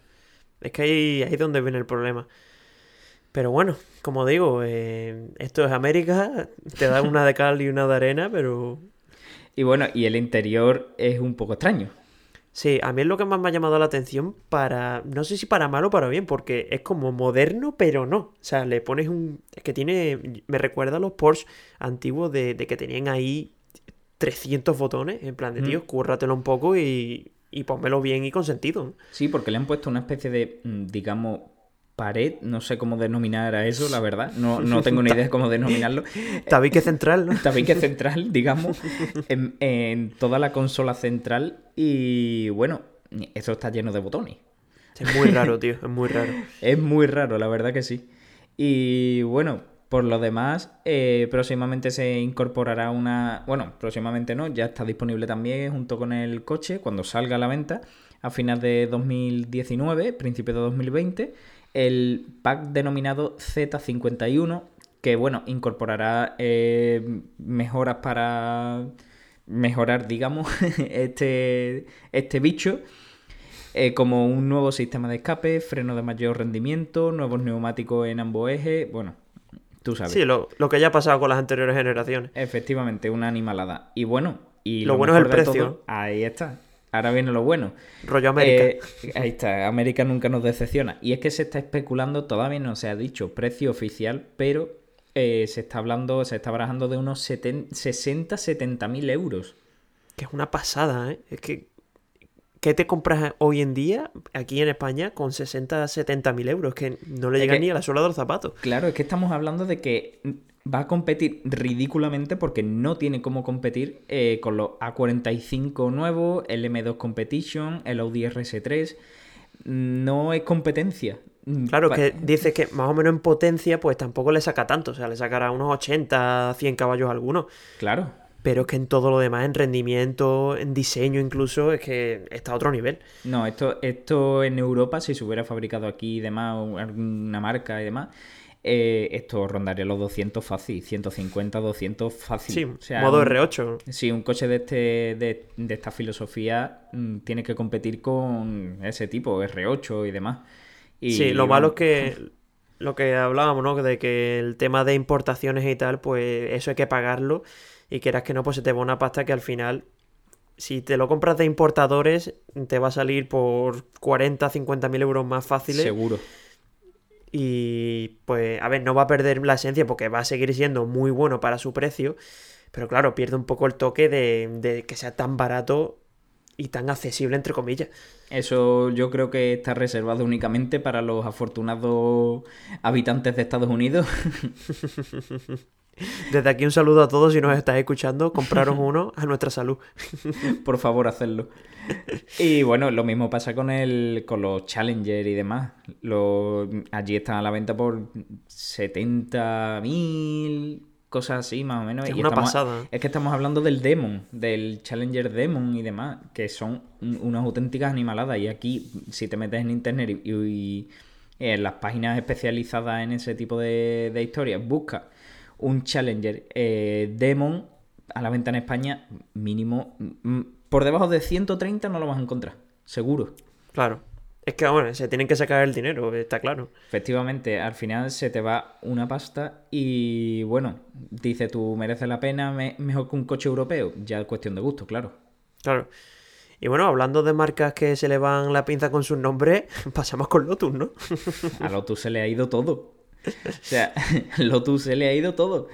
es que ahí, ahí es donde viene el problema. Pero bueno, como digo, eh, esto es América, te da una de cal y una de arena, pero... Y bueno, y el interior es un poco extraño. Sí, a mí es lo que más me ha llamado la atención para, no sé si para mal o para bien, porque es como moderno, pero no. O sea, le pones un... Es que tiene, me recuerda a los Porsche antiguos de, que tenían ahí 300 botones, en plan de, tío, cúrratelo un poco y, y pónmelo bien y con sentido. Sí, porque le han puesto una especie de, mm, digamos, pared, no sé cómo denominar a eso, la verdad, no, no tengo ni idea de cómo denominarlo. Tabique central, ¿no? Tabique central, digamos, en, en toda la consola central y bueno, eso está lleno de botones. Es muy raro, tío, es muy raro. Es muy raro, la verdad que sí. Y bueno, por lo demás, eh, próximamente se incorporará una... Bueno, próximamente no, ya está disponible también junto con el coche cuando salga a la venta a finales de 2019, principio de 2020, el pack denominado Z51, que bueno, incorporará eh, mejoras para mejorar, digamos, este, este bicho. Eh, como un nuevo sistema de escape, freno de mayor rendimiento, nuevos neumáticos en ambos ejes, bueno, tú sabes. Sí, lo, lo que ya ha pasado con las anteriores generaciones. Efectivamente, una animalada. Y bueno, y Lo bueno es el precio. todo, ahí está. Ahora viene lo bueno. Rollo América. Eh, ahí está, América nunca nos decepciona. Y es que se está especulando, todavía no se ha dicho precio oficial, pero eh, se está hablando, se está barajando de unos 60-70 mil euros. Que es una pasada, ¿eh? Es que. ¿Qué te compras hoy en día aquí en España con 60 70 mil euros? Que no le Es llega que- ni a la suela de los zapatos. Claro, es que estamos hablando de que va a competir ridículamente porque no tiene cómo competir eh, con los A45 nuevos, el M2 Competition, el Audi RS3. No es competencia. Claro, Pa- que dices que más o menos en potencia, pues tampoco le saca tanto. O sea, le sacará unos 80, 100 caballos algunos. Claro. Pero es que en todo lo demás, en rendimiento, en diseño incluso, es que está a otro nivel. No, esto, esto en Europa, si se hubiera fabricado aquí y demás, alguna marca y demás, eh, esto rondaría los 200 fácil, 150, 200 fácil. Sí, O sea, modo un- R8. Sí, un coche de, este, de, de esta filosofía mm, tiene que competir con ese tipo, R8 y demás. Y, Sí, lo malo es que lo que hablábamos, ¿no? De que el tema de importaciones y tal, pues eso hay que pagarlo. Y quieras que no, pues se te va una pasta que al final, si te lo compras de importadores, te va a salir por 40, 50 mil euros más fáciles. Seguro. Y pues, a ver, no va a perder la esencia porque va a seguir siendo muy bueno para su precio. Pero claro, pierde un poco el toque de, de que sea tan barato y tan accesible, entre comillas. Eso yo creo que está reservado únicamente para los afortunados habitantes de Estados Unidos. Desde aquí un saludo a todos si nos estáis escuchando. Compraros uno a nuestra salud. Por favor, hacedlo. Y bueno, lo mismo pasa con el con los Challenger y demás. Los, allí están a la venta por 70.000, cosas así más o menos. Es Y una estamos- pasada. Es que estamos hablando del Demon, del Challenger Demon y demás, que son un- unas auténticas animaladas. Y aquí, si te metes en internet y, y en las páginas especializadas en ese tipo de, de historias, busca un Challenger eh, Demon a la venta en España, mínimo. mm, por debajo de 130 no lo vas a encontrar, seguro. Claro. Es que, bueno, se tienen que sacar el dinero, está claro. Efectivamente, al final se te va una pasta y bueno, dice tú, merece la pena me- mejor que un coche europeo. Ya es cuestión de gusto, claro. Claro. Y bueno, hablando de marcas que se le van la pinza con sus nombres, pasamos con Lotus, ¿no? A Lotus se le ha ido todo. O sea, Lotus se le ha ido todo.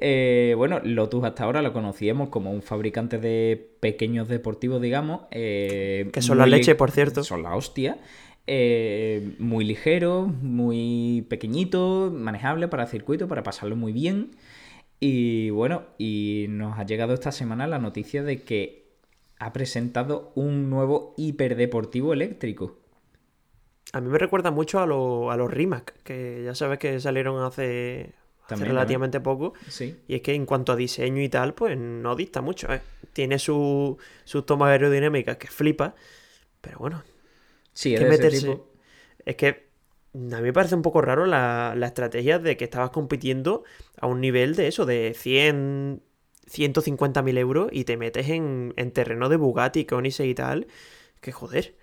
Eh, bueno, Lotus hasta ahora lo conocíamos como un fabricante de pequeños deportivos, digamos. eh, Que son la leche, por cierto. Son la hostia. eh, muy ligero, muy pequeñito, manejable para circuito, para pasarlo muy bien. Y bueno, y nos ha llegado esta semana la noticia de que ha presentado un nuevo hiperdeportivo eléctrico. A mí me recuerda mucho a, lo- a los Rimac, que ya sabes que salieron hace, hace También, relativamente poco. Sí. Y es que en cuanto a diseño y tal, pues no dista mucho, ¿eh? Tiene su- sus tomas aerodinámicas que flipa, pero bueno, Sí, es que meterse. tipo. Es que a mí me parece un poco raro la, la estrategia de que estabas compitiendo a un nivel de eso, de 100, 150 mil euros y te metes en, en terreno de Bugatti, Koenigsegg y tal. Que joder.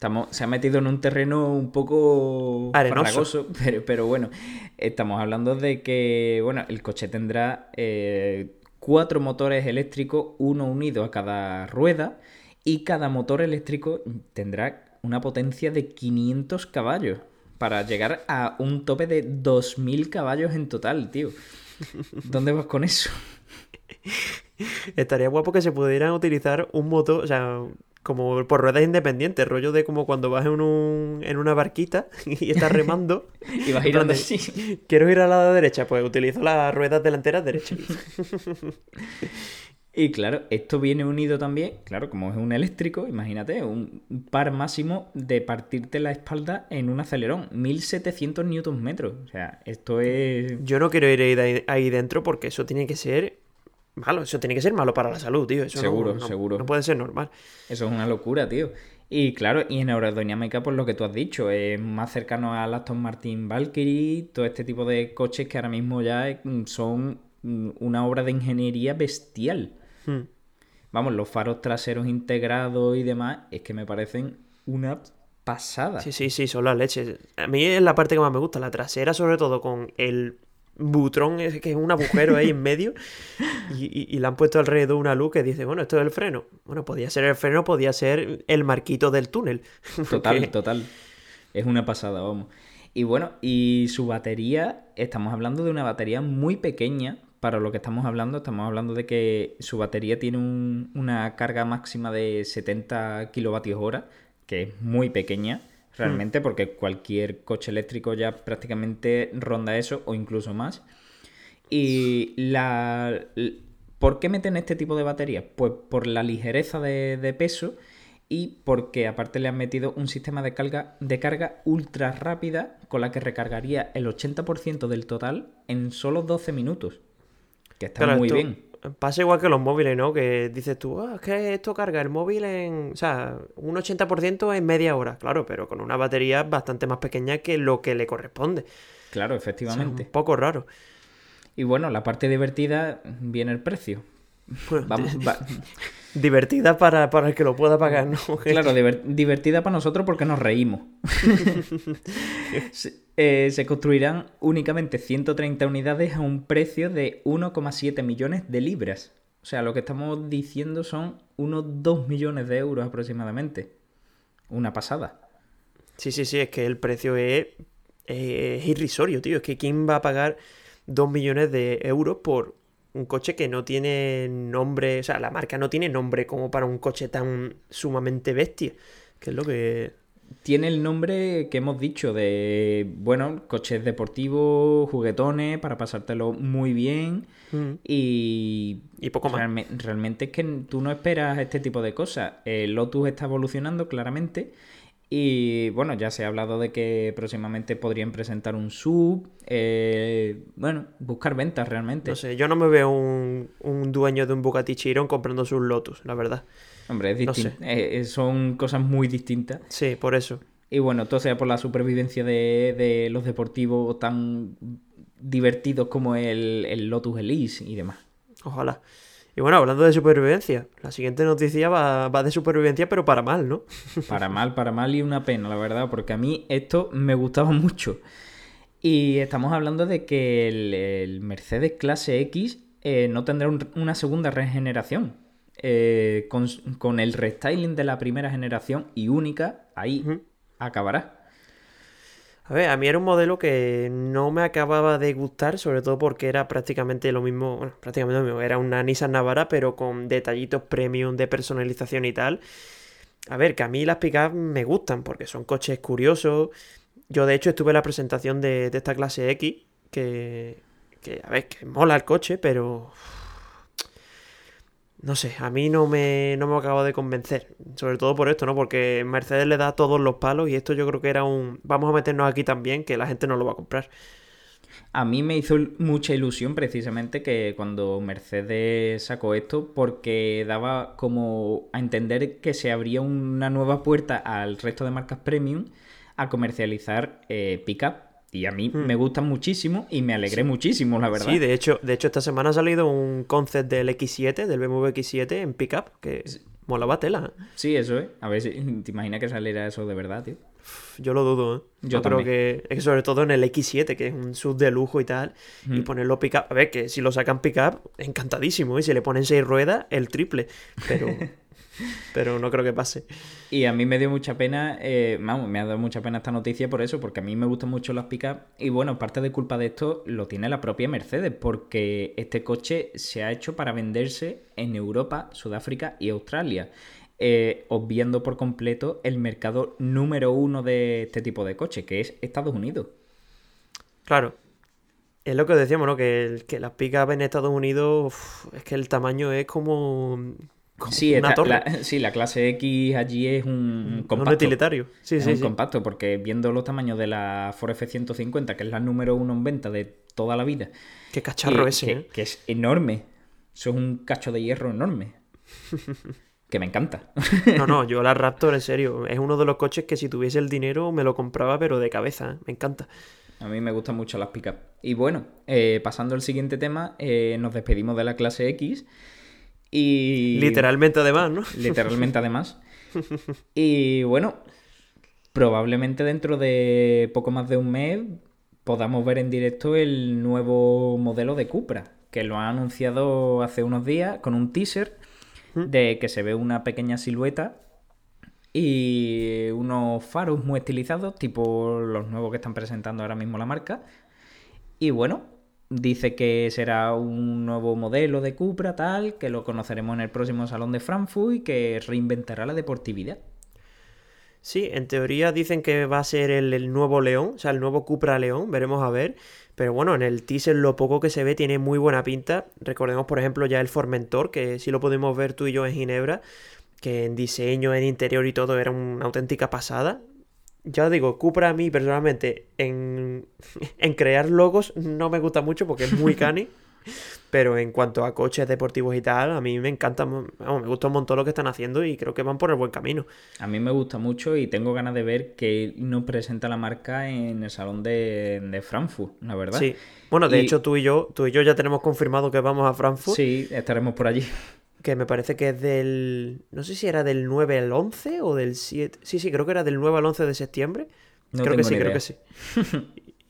Estamos, se ha metido en un terreno un poco Arenoso. farragoso, pero, pero bueno, estamos hablando de que bueno, el coche tendrá eh, cuatro motores eléctricos, uno unido a cada rueda, y cada motor eléctrico tendrá una potencia de 500 caballos para llegar a un tope de 2000 caballos en total, tío. ¿Dónde vas con eso? Estaría guapo que se pudieran utilizar un motor, o sea, como por ruedas independientes, rollo de como cuando vas en, un, en una barquita y estás remando. y vas girando así. Quiero ir a la derecha, pues utilizo las ruedas delanteras derecha. y claro, esto viene unido también, claro, como es un eléctrico, imagínate, un par máximo de partirte la espalda en un acelerón, 1700 newton metros. O sea, esto es... Yo no quiero ir ahí, ahí dentro porque eso tiene que ser malo. Eso tiene que ser malo para la salud, tío. seguro, seguro. No puede ser normal. Eso es una locura, tío. Y claro, y en aerodinámica, pues lo que tú has dicho, es más cercano al Aston Martin Valkyrie, todo este tipo de coches que ahora mismo ya son una obra de ingeniería bestial. Hmm. Vamos, los faros traseros integrados y demás, es que me parecen una pasada. Sí, sí, sí, son las leches. A mí es la parte que más me gusta, la trasera, sobre todo con el butrón que es un agujero ahí en medio y, le han puesto alrededor una luz que dice, bueno, esto es el freno. Bueno, podía ser el freno, podía ser el marquito del túnel. Total, total. Es una pasada, vamos. Y bueno, y su batería, estamos hablando de una batería muy pequeña para lo que estamos hablando. Estamos hablando de que su batería tiene una carga máxima de 70 kilovatios hora, que es muy pequeña realmente, porque cualquier coche eléctrico ya prácticamente ronda eso o incluso más. Y la... ¿Por qué meten este tipo de baterías? Pues por la ligereza de, peso y porque aparte le han metido un sistema de carga, de carga ultra rápida con la que recargaría el 80% del total en solo 12 minutos. Que está muy bien pasa igual que los móviles, ¿no? Que dices tú, ah, es que esto carga el móvil en, o sea, un 80% en media hora, claro, pero con una batería bastante más pequeña que lo que le corresponde. Claro, efectivamente. un poco raro. Y bueno, la parte divertida viene el precio. Vamos, Divertida para, el que lo pueda pagar, ¿no? Claro, divertida para nosotros porque nos reímos. Eh, se, construirán únicamente 130 unidades a un precio de 1,7 millones de libras. O sea, lo que estamos diciendo son unos 2 millones de euros aproximadamente. Una pasada. Sí, sí, sí, es que el precio es, es irrisorio, tío. Es que ¿quién va a pagar 2 millones de euros por un coche que no tiene nombre, o sea, la marca no tiene nombre como para un coche tan sumamente bestia, que es lo que... Tiene el nombre que hemos dicho de, bueno, coches deportivos, juguetones, para pasártelo muy bien mm. y... Y poco más. realmente es que tú no esperas este tipo de cosas. El Lotus está evolucionando claramente y bueno, ya se ha hablado de que próximamente podrían presentar un sub. Eh, bueno, buscar ventas realmente. No sé, yo no me veo un, dueño de un Bugatti Chiron comprando sus Lotus, la verdad. Hombre, es distinto. Eh, eh, son cosas muy distintas. Sí, por eso. Y bueno, todo sea por la supervivencia de, los deportivos tan divertidos como el, el Lotus Elise y demás. Ojalá. Y bueno, hablando de supervivencia, la siguiente noticia va, de supervivencia, pero para mal, ¿no? para mal, para mal y una pena, la verdad, porque a mí esto me gustaba mucho. Y estamos hablando de que el, Mercedes clase X eh, no tendrá una segunda regeneración. Eh, con, el restyling de la primera generación y única, ahí acabará. A ver, a mí era un modelo que no me acababa de gustar, sobre todo porque era prácticamente lo mismo, bueno, prácticamente lo mismo, era una Nissan Navara, pero con detallitos premium de personalización y tal. A ver, que a mí las pickups me gustan porque son coches curiosos. Yo, de hecho, estuve en la presentación de, de esta clase X, que, que, a ver, que mola el coche, pero no sé, a mí no me, no me acabo de convencer. Sobre todo por esto, ¿no? Porque Mercedes le da todos los palos y esto yo creo que era un... Vamos a meternos aquí también, que la gente no lo va a comprar. A mí me hizo mucha ilusión precisamente que cuando Mercedes sacó esto, porque daba como a entender que se abría una nueva puerta al resto de marcas premium a comercializar eh, pickup y a mí hmm. me gustan muchísimo y me alegré muchísimo, la verdad. Sí, de hecho, de hecho esta semana ha salido un concept del X7, del BMW X7 en pickup, que molaba tela. ¿eh? Sí, eso es. A ver si te imaginas que saliera eso de verdad, tío. Yo lo dudo, ¿eh? Yo creo que, es sobre todo en el X7, que es un sub de lujo y tal, y ponerlo pickup. A ver, que si lo sacan pickup, encantadísimo, y ¿eh? si le ponen seis ruedas, el triple. Pero pero no creo que pase. Y a mí me dio mucha pena, eh, vamos, me ha dado mucha pena esta noticia por eso, porque a mí me gustan mucho las pickups. Y bueno, parte de culpa de esto lo tiene la propia Mercedes, porque este coche se ha hecho para venderse en Europa, Sudáfrica y Australia. eh, obviando por completo el mercado número uno de este tipo de coche, que es Estados Unidos. Claro. Es lo que decíamos, ¿no? Que, el- que las pickups en Estados Unidos, uf, es que el tamaño es como, como Sí, una esta- torre. la, sí, la clase X allí es un un compacto. utilitario. Sí, es sí, un sí. compacto, porque viendo los tamaños de la Ford F-150, que es la número uno en venta de toda la vida, Qué cacharro y ese, que, ¿eh? que es enorme. Eso es un cacho de hierro enorme. que me encanta. No, no, yo la Raptor, en serio, es uno de los coches que si tuviese el dinero me lo compraba, pero de cabeza, ¿eh? me encanta. A mí me gustan mucho las pickup. Y bueno, eh, pasando al siguiente tema, eh, nos despedimos de la clase X. Y. Literalmente además, ¿no? Literalmente además. Y bueno, probablemente dentro de poco más de un mes podamos ver en directo el nuevo modelo de Cupra, que lo han anunciado hace unos días con un teaser de que se ve una pequeña silueta y unos faros muy estilizados, tipo los nuevos que están presentando ahora mismo la marca. Y bueno, dice que será un nuevo modelo de Cupra, tal, que lo conoceremos en el próximo Salón de Frankfurt y que reinventará la deportividad. Sí, en teoría dicen que va a ser el, el nuevo León, o sea, el nuevo Cupra León, veremos a ver. Pero bueno, en el teaser lo poco que se ve tiene muy buena pinta. Recordemos, por ejemplo, ya el Formentor, que sí lo pudimos ver tú y yo en Ginebra, que en diseño, en interior y todo era una auténtica pasada. Ya os digo, Cupra a mí personalmente en, en crear logos no me gusta mucho porque es muy cani. Pero en cuanto a coches deportivos y tal, a mí me encanta, vamos, me gusta un montón lo que están haciendo y creo que van por el buen camino. A mí me gusta mucho y tengo ganas de ver que nos presenta la marca en el Salón de, de Frankfurt, la verdad. Sí. Bueno, de Y- hecho tú y yo, tú y yo ya tenemos confirmado que vamos a Frankfurt, Sí, estaremos por allí. Que me parece que es del, no sé si era del 9 al 11 o del 7, sí, sí, creo que era del 9 al 11 de septiembre. No creo que sí, creo que sí.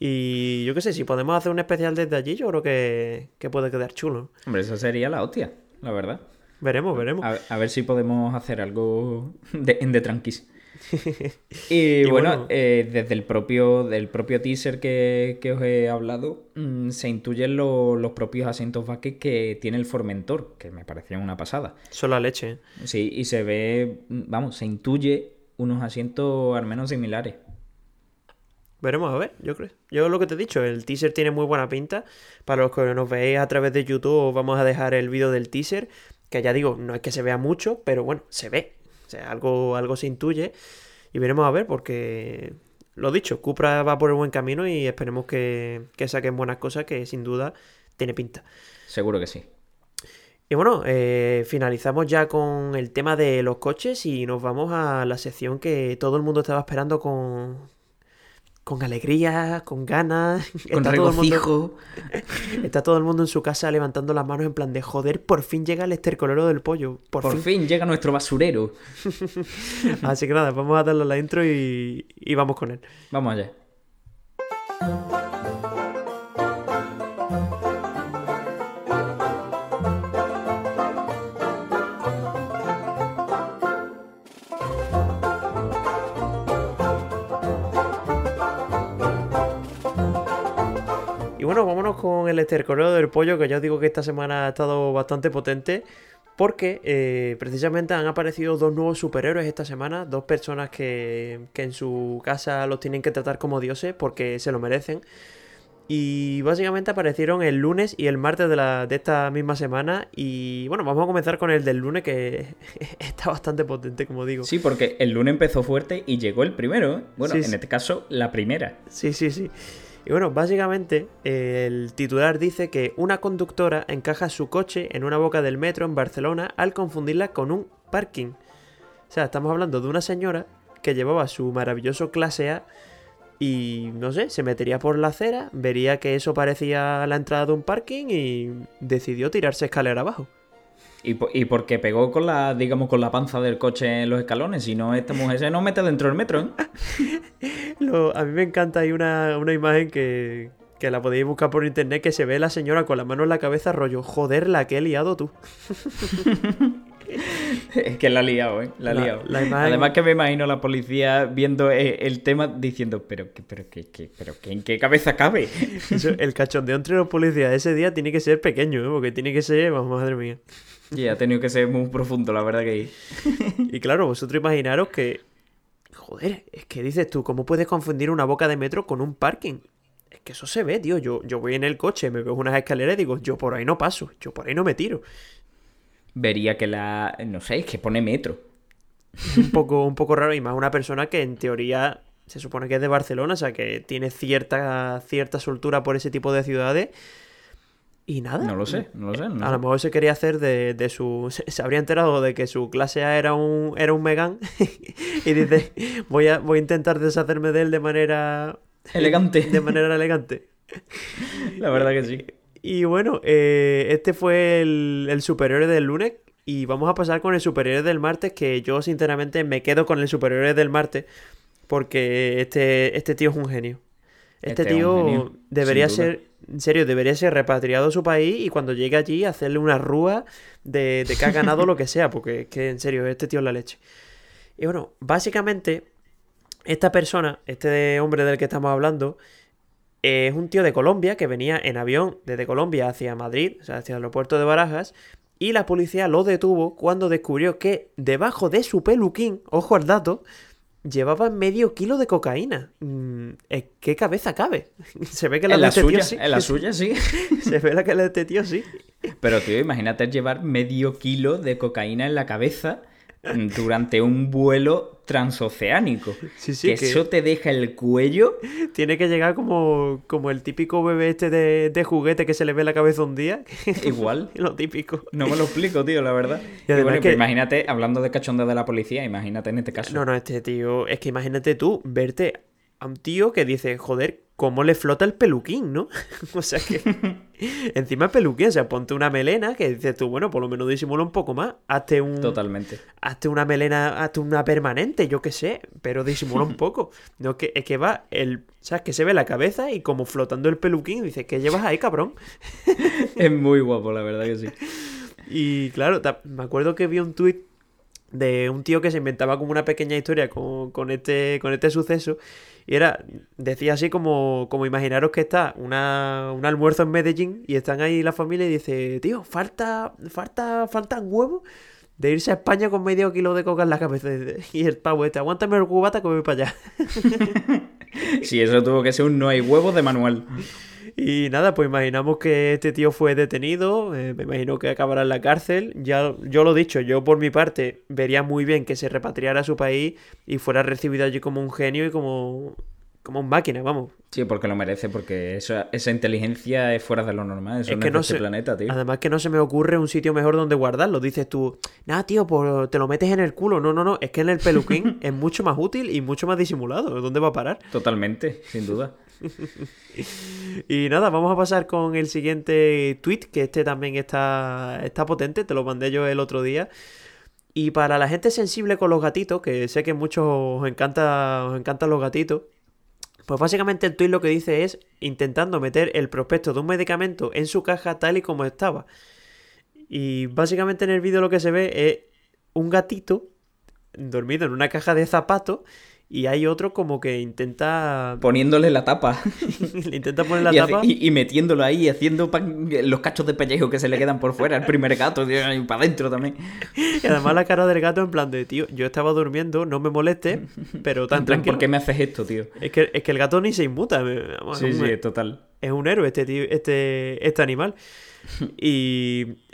Y yo qué sé, si podemos hacer un especial desde allí, yo creo que, que puede quedar chulo. Hombre, esa sería la hostia, la verdad. Veremos, veremos. A, a ver si podemos hacer algo de, en de tranquis. Y, Y bueno, bueno. eh, desde el propio, del propio teaser que, que os he hablado, mm, se intuyen lo- los propios asientos vaques que tiene el Formentor, que me parecían una pasada. Son la leche. Sí, y se ve, mm, vamos, se intuye unos asientos al menos similares. Veremos a ver, yo creo. Yo lo que te he dicho, el teaser tiene muy buena pinta. Para los que nos veáis a través de YouTube, os vamos a dejar el vídeo del teaser. Que ya digo, no es que se vea mucho, pero bueno, se ve. O sea, algo, algo se intuye. Y veremos a ver, porque lo dicho, Cupra va por el buen camino y esperemos que, que saquen buenas cosas, que sin duda tiene pinta. Seguro que sí. Y bueno, eh, finalizamos ya con el tema de los coches y nos vamos a la sección que todo el mundo estaba esperando con, con alegría, con ganas. Con Está todo el mundo-. Está todo el mundo en su casa levantando las manos en plan de joder, por fin llega el estercolero del pollo. Por, Por fin. fin llega nuestro basurero. Así que nada, vamos a darle a la intro y, y vamos con él. Vamos allá. Bueno, vámonos con el estercolero del pollo, que ya os digo que esta semana ha estado bastante potente. Porque eh, precisamente han aparecido dos nuevos superhéroes esta semana, dos personas que, que en su casa los tienen que tratar como dioses porque se lo merecen. Y básicamente aparecieron el lunes y el martes de, la, de esta misma semana. Y bueno, vamos a comenzar con el del lunes que está bastante potente, como digo. Sí, porque el lunes empezó fuerte y llegó el primero. ¿eh? Bueno, Sí, en sí. este caso, la primera. Sí, sí, sí. Y bueno, básicamente el titular dice que una conductora encaja su coche en una boca del metro en Barcelona al confundirla con un parking. O sea, estamos hablando de una señora que llevaba su maravilloso clase A y no sé, se metería por la acera, vería que eso parecía la entrada de un parking y decidió tirarse escalera abajo. Y, y porque pegó con la, digamos, con la panza del coche en los escalones. Si no, esta mujer se nos mete dentro del metro, ¿eh? Lo- a mí me encanta, hay una, una imagen que, que la podéis buscar por internet que se ve la señora con la mano en la cabeza rollo, joder, la que he liado tú. Es que la ha liado, ¿eh? La ha La- liado. la imagen- Además que me imagino la policía viendo eh, el tema diciendo, pero, que- pero, que, que- pero que ¿en qué cabeza cabe? Eso, el cachondeo entre los policías ese día tiene que ser pequeño, ¿eh? porque tiene que ser, vamos, madre mía. Y ha tenido que ser muy profundo, la verdad que... Y claro, vosotros imaginaros que. Joder, es que dices tú, ¿cómo puedes confundir una boca de metro con un parking? Es que eso se ve, tío. Yo, yo voy en el coche, me veo unas escaleras y digo, yo por ahí no paso, yo por ahí no me tiro. Vería que la... No sé, es que pone metro. Un poco, un poco raro y más una persona que en teoría se supone que es de Barcelona, o sea que tiene cierta, cierta soltura por ese tipo de ciudades. Y nada. No lo sé, no lo sé. no A lo mejor se quería hacer de, de su. Se, se habría enterado de que su clase A era un, era un Megan. y dice: voy a, voy a intentar deshacerme de él de manera. Elegante. De manera elegante. La verdad que sí. Y bueno, eh, este fue el, el superhéroe del lunes. Y vamos a pasar con el superhéroe del martes. Que yo, sinceramente, me quedo con el superhéroe del martes. Porque este, este tío es un genio. Este, Este tío genio, debería ser, en serio, debería ser repatriado a su país y cuando llegue allí hacerle una rúa de, de que ha ganado lo que sea, porque es que en serio, este tío es la leche. Y bueno, básicamente, esta persona, este hombre del que estamos hablando, es un tío de Colombia que venía en avión desde Colombia hacia Madrid, o sea, hacia el aeropuerto de Barajas, y la policía lo detuvo cuando descubrió que debajo de su peluquín, ojo al dato, llevaba medio kilo de cocaína. Mm, ¿en ¿Qué cabeza cabe? Se ve que la En de la este suya, tío sí. en la suya sí. Se ve la que la de este tío sí. Pero, tío, imagínate llevar medio kilo de cocaína en la cabeza durante un vuelo transoceánico. Sí, sí, que, que- eso te deja el cuello. Tiene que llegar como, como el típico bebé este de, de juguete que se le ve la cabeza un día. Igual. Lo típico. No me lo explico, tío, la verdad. Y Y, además bueno, que- imagínate, hablando de cachondeo de la policía, imagínate en este caso. No, no, este tío. Es que imagínate tú verte a un tío que dice, joder, cómo le flota el peluquín, ¿no? o sea que. encima el peluquín, o sea, ponte una melena que dices tú, bueno, por lo menos disimula un poco más. Hazte un. Totalmente. Hazte una melena, hazte una permanente, yo qué sé, pero disimula un poco. No, que, es que va el. ¿Sabes? Que se ve la cabeza y como flotando el peluquín, dices, ¿qué llevas ahí, cabrón? Es muy guapo, la verdad que sí. Y claro, me acuerdo que vi un tuit de un tío que se inventaba como una pequeña historia con, con este, con este suceso. Y era, decía así como, como imaginaros que está una, un almuerzo en Medellín y están ahí la familia y dice, tío, falta, falta, faltan huevos de irse a España con medio kilo de coca en la cabeza. Y el pavo este, aguántame el cubata que voy para allá. Sí, eso tuvo que ser un no hay huevos de manual. Y nada, pues imaginamos que este tío fue detenido, eh, me imagino que acabará en la cárcel. Ya, yo lo he dicho, yo por mi parte vería muy bien que se repatriara a su país y fuera recibido allí como un genio y como, como un máquina, vamos. Sí, porque lo merece, porque esa, esa inteligencia es fuera de lo normal. Eso Es no que es no de este se- planeta, tío. Además que no se me ocurre un sitio mejor donde guardarlo. Dices tú, nada, tío, pues te lo metes en el culo. No, no, no, es que en el peluquín es mucho más útil y mucho más disimulado. ¿Dónde va a parar? Totalmente, sin duda. Y nada, vamos a pasar con el siguiente tweet, que este también está, está potente, te lo mandé yo el otro día. Y para la gente sensible con los gatitos, que sé que muchos os, encanta, os encantan los gatitos, pues básicamente el tweet lo que dice es intentando meter el prospecto de un medicamento en su caja tal y como estaba. Y básicamente en el vídeo lo que se ve es un gatito dormido en una caja de zapatos y hay otro como que intenta Poniéndole la tapa le intenta poner la y, hace- tapa y- y metiéndolo ahí, haciendo los cachos de pellejo que se le quedan por fuera. El primer gato, tío, y para adentro también. y además la cara del gato en plan de tío, yo estaba durmiendo, no me moleste, pero tan tranquilo. ¿Por qué me haces esto, tío? Es que, es que el gato ni se inmuta. vamos, Sí, sí, total. es un héroe este tío, este, este animal. Y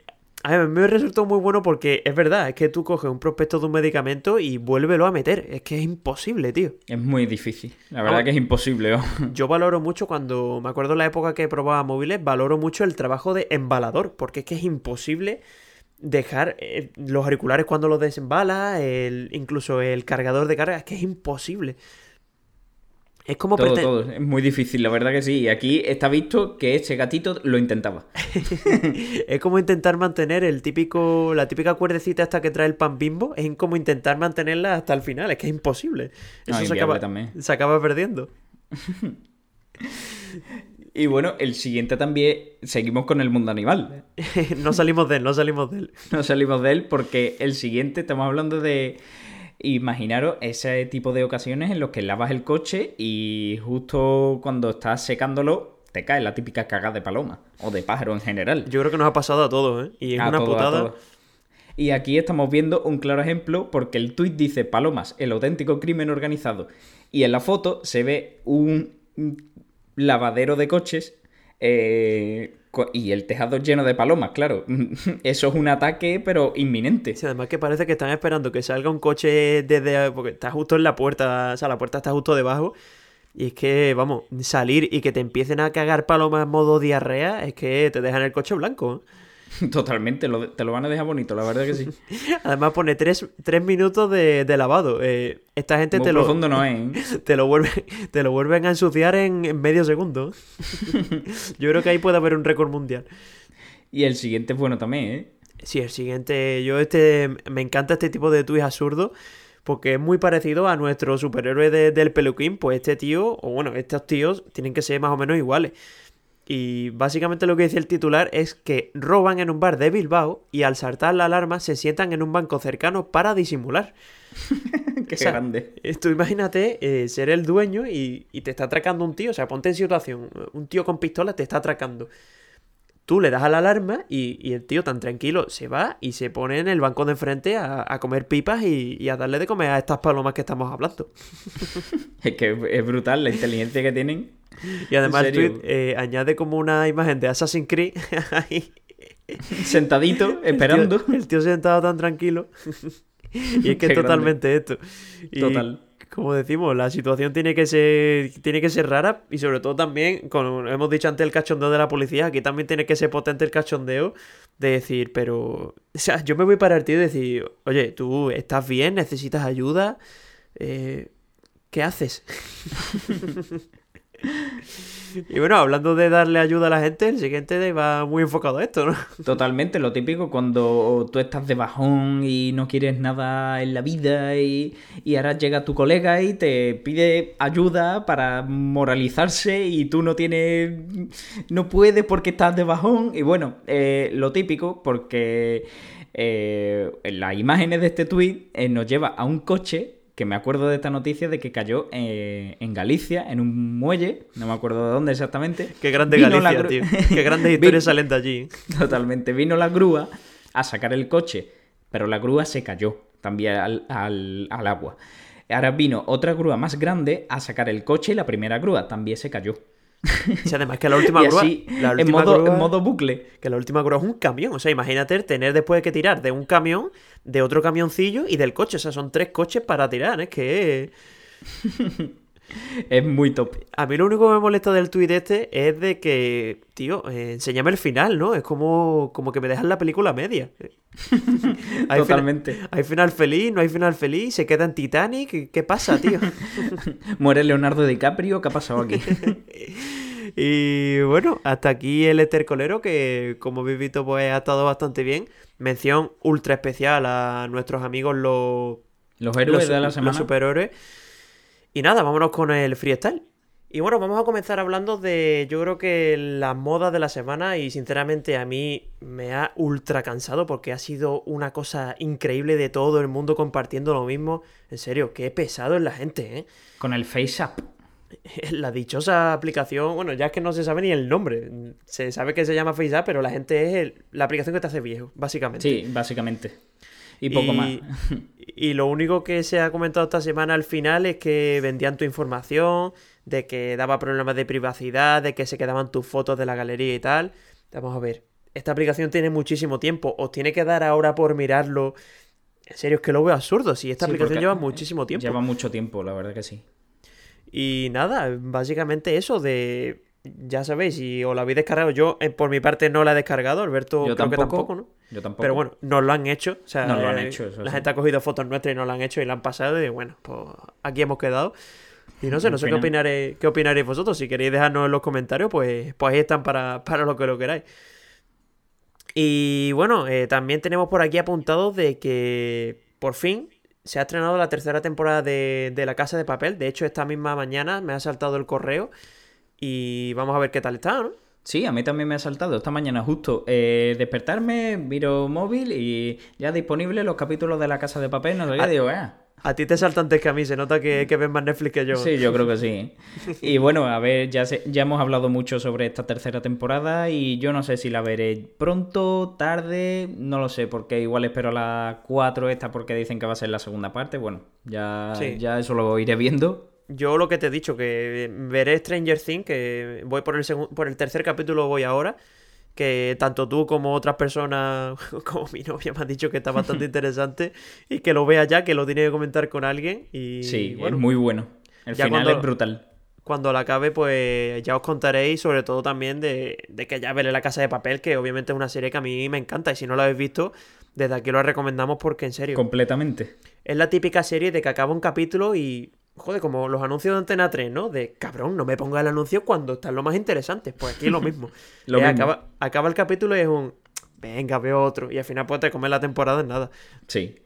a ver, me resultó muy bueno porque es verdad, es que tú coges un prospecto de un medicamento y vuélvelo a meter. Es que es imposible, tío. Es muy difícil. La verdad Vamos. que es imposible. ¿no? Yo valoro mucho cuando, me acuerdo en la época que probaba móviles, valoro mucho el trabajo de embalador, porque es que es imposible dejar eh, los auriculares cuando los desembala, el, incluso el cargador de carga, es que es imposible. Es como Todo, todo. Es muy difícil, la verdad que sí. Y aquí está visto que ese gatito lo intentaba. es como intentar mantener el típico, la típica cuerdecita hasta que trae el pan bimbo, es como intentar mantenerla hasta el final, es que es imposible. No, Eso se acaba, también. se acaba perdiendo. Y bueno, el siguiente también, seguimos con el mundo animal. no salimos de él, no salimos de él. No salimos de él porque el siguiente estamos hablando de... Imaginaros ese tipo de ocasiones en los que lavas el coche y justo cuando estás secándolo te cae la típica cagada de paloma o de pájaro en general. Yo creo que nos ha pasado a todos, ¿eh? Y es A una todo, putada. Y aquí estamos viendo un claro ejemplo porque el tuit dice Palomas, el auténtico crimen organizado. Y en la foto se ve un lavadero de coches eh, y el tejado lleno de palomas, claro. Eso es un ataque, pero inminente. Sí, además que parece que están esperando que salga un coche desde... Porque está justo en la puerta, o sea, la puerta está justo debajo. Y es que, vamos, salir y que te empiecen a cagar palomas en modo diarrea, es que te dejan el coche blanco. Totalmente, lo- te lo van a dejar bonito, la verdad que sí. Además pone tres, tres minutos de, de lavado. Eh, esta gente Muy te lo, no es, ¿eh? te lo, vuelve, te lo vuelven a ensuciar en, en medio segundo. Yo creo que ahí puede haber un récord mundial. Y el siguiente es bueno también, ¿eh? Sí, el siguiente. Yo este. Me encanta este tipo de tuits absurdos. Porque es muy parecido a nuestro superhéroe de- del peluquín. Pues este tío, o bueno, estos tíos tienen que ser más o menos iguales. Y básicamente lo que dice el titular es que roban en un bar de Bilbao y al saltar la alarma se sientan en un banco cercano para disimular. Qué O sea, grande. eh, Tú imagínate eh, ser el dueño y, y te está atracando un tío. O sea, ponte en situación. Un tío con pistola te está atracando. Tú le das a la alarma y, y el tío tan tranquilo se va y se pone en el banco de enfrente a, a comer pipas y, y a darle de comer a estas palomas que estamos hablando. Es que es brutal la inteligencia que tienen. Y además ¿En el tweet eh, añade como una imagen de Assassin's Creed ahí. Sentadito, esperando. El tío, el tío sentado tan tranquilo. y es que es totalmente esto. Y, Total. Como decimos, la situación tiene que ser tiene que ser rara y sobre todo también, como hemos dicho antes el cachondeo de la policía, aquí también tiene que ser potente el cachondeo de decir, pero, o sea, yo me voy para el tío y decir, oye, tú estás bien, necesitas ayuda, Eh, ¿qué haces? y bueno, hablando de darle ayuda a la gente, el siguiente va muy enfocado a esto, ¿no? Totalmente, lo típico cuando tú estás de bajón y no quieres nada en la vida y, y ahora llega tu colega y te pide ayuda para moralizarse y tú no tienes, no puedes porque estás de bajón y bueno, eh, lo típico porque eh, las imágenes de este tweet nos lleva a un coche que me acuerdo de esta noticia de que cayó eh, en Galicia, en un muelle, no me acuerdo de dónde exactamente. Qué grande Vino Galicia, tío. Qué grandes historias salen de allí. Totalmente. Vino la grúa a sacar el coche, pero la grúa se cayó también al, al- al agua. Ahora vino otra grúa más grande a sacar el coche y la primera grúa también se cayó. Y además que la última grúa, así, la en, última modo, grúa- en modo bucle. que la última grúa es un camión. O sea, imagínate tener después que tirar de un camión, de otro camioncillo y del coche. O sea, son tres coches para tirar. Es que Es muy top. a mí lo único que me molesta del tuit este es de que, tío, eh, enséñame el final, ¿no? Es como, como que me dejan la película media. Hay Totalmente. Final, hay final feliz, no hay final feliz, se queda en Titanic. ¿Qué, pasa, tío? Muere Leonardo DiCaprio. ¿Qué ha pasado aquí? Y bueno, hasta aquí el estercolero que como habéis visto pues ha estado bastante bien. Mención ultra especial a nuestros amigos los, Los héroes los, de la los semana. superhéroes. Y nada, vámonos con el freestyle. Y bueno, vamos a comenzar hablando de, yo creo que la moda de la semana y sinceramente a mí me ha ultra cansado porque ha sido una cosa increíble de todo el mundo compartiendo lo mismo. En serio, qué pesado es la gente, ¿eh? Con el Face Up. La dichosa aplicación, bueno, ya es que no se sabe ni el nombre. Se sabe que se llama FaceApp, pero la gente es el- la aplicación que te hace viejo, básicamente. Sí, básicamente. Y poco más. Y lo único que se ha comentado esta semana al final es que vendían tu información, de que daba problemas de privacidad, de que se quedaban tus fotos de la galería y tal. Vamos a ver, esta aplicación tiene muchísimo tiempo, os tiene que dar ahora por mirarlo. En serio, es que lo veo absurdo. Si esta Sí, aplicación lleva muchísimo tiempo. Lleva mucho tiempo, la verdad que sí. Y nada, básicamente eso de... Ya sabéis, si os la habéis descargado, yo eh, por mi parte no la he descargado, Alberto Yo creo que tampoco, ¿no? Yo tampoco. Pero bueno, nos lo han hecho. O sea, Nos lo han eh, hecho, eso La sí. gente ha cogido fotos nuestras y nos lo han hecho y la han pasado y bueno, pues aquí hemos quedado. Y no sé, no sé qué Opina- opinaréis, qué opinaréis vosotros. Si queréis dejarnos en los comentarios, pues, pues ahí están para, para lo que lo queráis. Y bueno, eh, también tenemos por aquí apuntado de que por fin se ha estrenado la tercera temporada de, de La Casa de Papel. De hecho, esta misma mañana me ha saltado el correo Y vamos a ver qué tal está, ¿no? Sí, a mí también me ha saltado esta mañana justo eh, despertarme, miro móvil y ya disponible los capítulos de La Casa de Papel, no sé qué, digo, eh. A ti te salta antes que a mí, se nota que, que ves más Netflix que yo. Sí, yo creo que sí. Y bueno, a ver, ya, se- ya hemos hablado mucho sobre esta tercera temporada y yo no sé si la veré pronto, tarde, no lo sé, porque igual espero a las 4 esta porque dicen que va a ser la segunda parte. Bueno, ya, Sí. ya eso lo iré viendo. Yo lo que te he dicho, que veré Stranger Things, que voy por el, segun- por el tercer capítulo voy ahora, que tanto tú como otras personas, como mi novia, me han dicho que está bastante interesante y que lo vea ya, que lo tiene que comentar con alguien y Sí, bueno, es muy bueno. El final cuando- es brutal. cuando la acabe pues ya os contaré y sobre todo también de, de que ya veré La Casa de Papel, que obviamente es una serie que a mí me encanta y si no la habéis visto, desde aquí lo recomendamos porque en serio, Completamente. es la típica serie de que acaba un capítulo y... Joder, como los anuncios de Antena 3, ¿no? De cabrón, no me ponga el anuncio cuando están lo más interesantes. Pues aquí es lo mismo. Lo Eh, mismo. Acaba, acaba el capítulo y es un. Venga, veo otro. Y al final pues te comes la temporada en nada. Sí.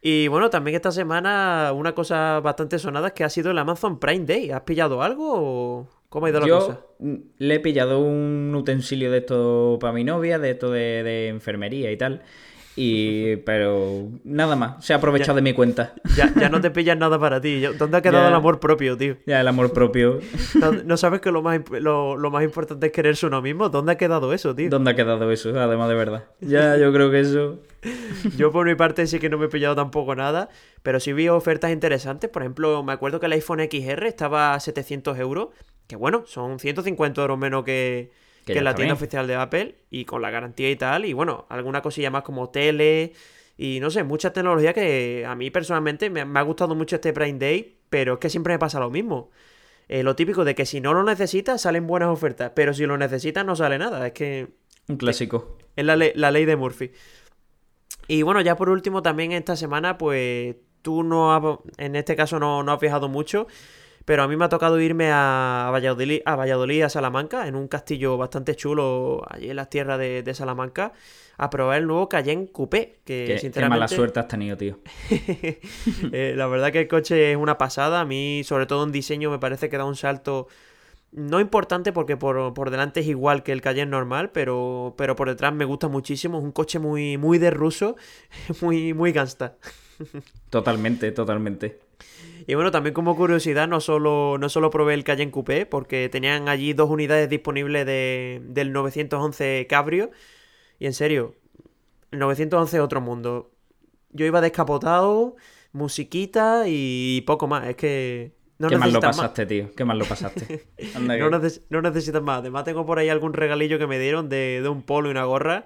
Y bueno, también esta semana una cosa bastante sonada es que ha sido el Amazon Prime Day. ¿Has pillado algo o cómo ha ido la cosa? Yo mm, le he pillado un utensilio de esto para mi novia, de esto de, de enfermería y tal. Y, pero nada más, se ha aprovechado de mi cuenta. Ya, ya no te pillas nada para ti. ¿Dónde ha quedado Ya. el amor propio, tío? Ya el amor propio. ¿No, no sabes que lo más, lo, lo más importante es quererse uno mismo? ¿Dónde ha quedado eso, tío? ¿Dónde ha quedado eso? Además de verdad. Ya, yo creo que eso. Yo por mi parte sí que no me he pillado tampoco nada, pero sí vi ofertas interesantes. Por ejemplo, me acuerdo que el iPhone XR estaba a 700 euros, que bueno, son 150 euros menos que, Que en la tienda oficial de Apple y con la garantía y tal. Y bueno, alguna cosilla más como tele y no sé, mucha tecnología que a mí personalmente me, me ha gustado mucho este Prime Day, pero es que siempre me pasa lo mismo. Eh, lo típico de que si no lo necesitas salen buenas ofertas, pero si lo necesitas no sale nada. Es que Un clásico. es la, ley- la ley de Murphy. Y bueno, ya por último, también esta semana, pues tú no has, en este caso no, no has viajado mucho, pero a mí me ha tocado irme a Valladolid, a Valladolid, a Salamanca, en un castillo bastante chulo allí en las tierras de, de Salamanca, a probar el nuevo Cayenne Coupé, que Qué, qué sinceramente... mala suerte has tenido, tío. Eh, la verdad que el coche es una pasada. A mí, sobre todo en diseño, me parece que da un salto no importante porque por, por delante es igual que el Cayenne normal, pero, pero por detrás me gusta muchísimo. Es un coche muy, muy de ruso, muy, muy gangsta. Totalmente, totalmente. Y bueno, también como curiosidad, no solo, no solo probé el Cayenne Coupé, porque tenían allí dos unidades disponibles de, del 911 Cabrio. Y en serio, el 911 es otro mundo. Yo iba descapotado, musiquita y poco más. Es que no Qué mal lo más. pasaste, tío. Qué mal lo pasaste. Anda No, que- neces- no necesitas más. Además, tengo por ahí algún regalillo que me dieron de, de un polo y una gorra.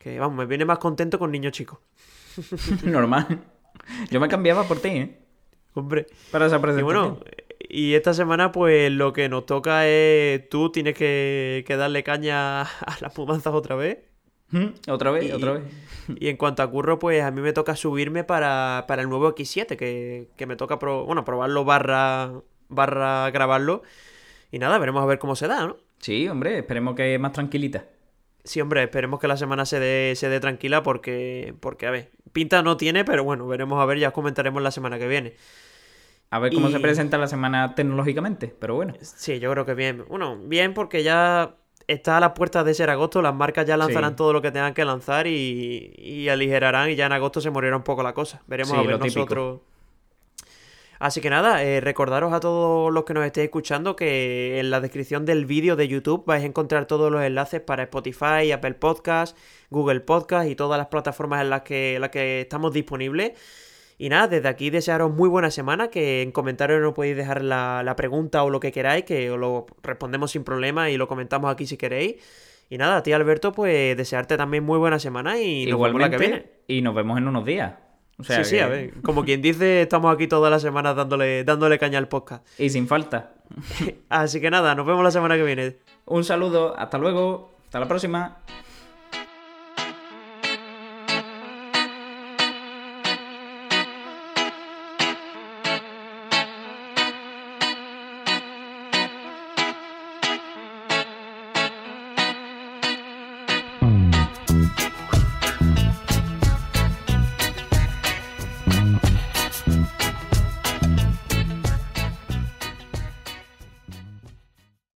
Que vamos, me viene más contento con niños chicos. Normal. Yo me cambiaba por ti, ¿eh? Hombre. Para esa Y presentación. bueno, y esta semana, pues lo que nos toca es. Tú tienes que, que darle caña a las mudanzas otra vez. ¿Mm? ¿Otra vez? Y- ¿Otra vez? Y en cuanto a curro, pues a mí me toca subirme para, para el nuevo X7, que, que me toca pro- bueno, probarlo barra, barra grabarlo. Y nada, veremos a ver cómo se da, ¿no? Sí, hombre, esperemos que más tranquilita. Sí, hombre, esperemos que la semana se dé, se dé tranquila porque, porque, a ver, pinta no tiene, pero bueno, veremos a ver, ya os comentaremos la semana que viene. A ver cómo Y- se presenta la semana tecnológicamente, pero bueno. Sí, yo creo que bien. Bueno, bien porque ya está a las puertas de ser agosto, las marcas ya lanzarán Sí. todo lo que tengan que lanzar y, y aligerarán y ya en agosto se morirá un poco la cosa. Veremos Sí, a ver típico. Así que nada, eh, recordaros a todos los que nos estéis escuchando que en la descripción del vídeo de YouTube vais a encontrar todos los enlaces para Spotify, Apple Podcast, Google Podcast y todas las plataformas en las que, en las que estamos disponibles. Y nada, desde aquí desearos muy buena semana, que en comentarios nos podéis dejar la, la pregunta o lo que queráis, que os lo respondemos sin problema y lo comentamos aquí si queréis. Y nada, a ti Alberto, pues desearte también muy buena semana y nos vemos la que viene. Igualmente, y nos vemos en unos días. O sea sí, sí, a ver, como quien dice, estamos aquí todas las semanas dándole, dándole caña al podcast. Y sin falta. Así que nada, nos vemos la semana que viene. Un saludo, hasta luego, hasta la próxima.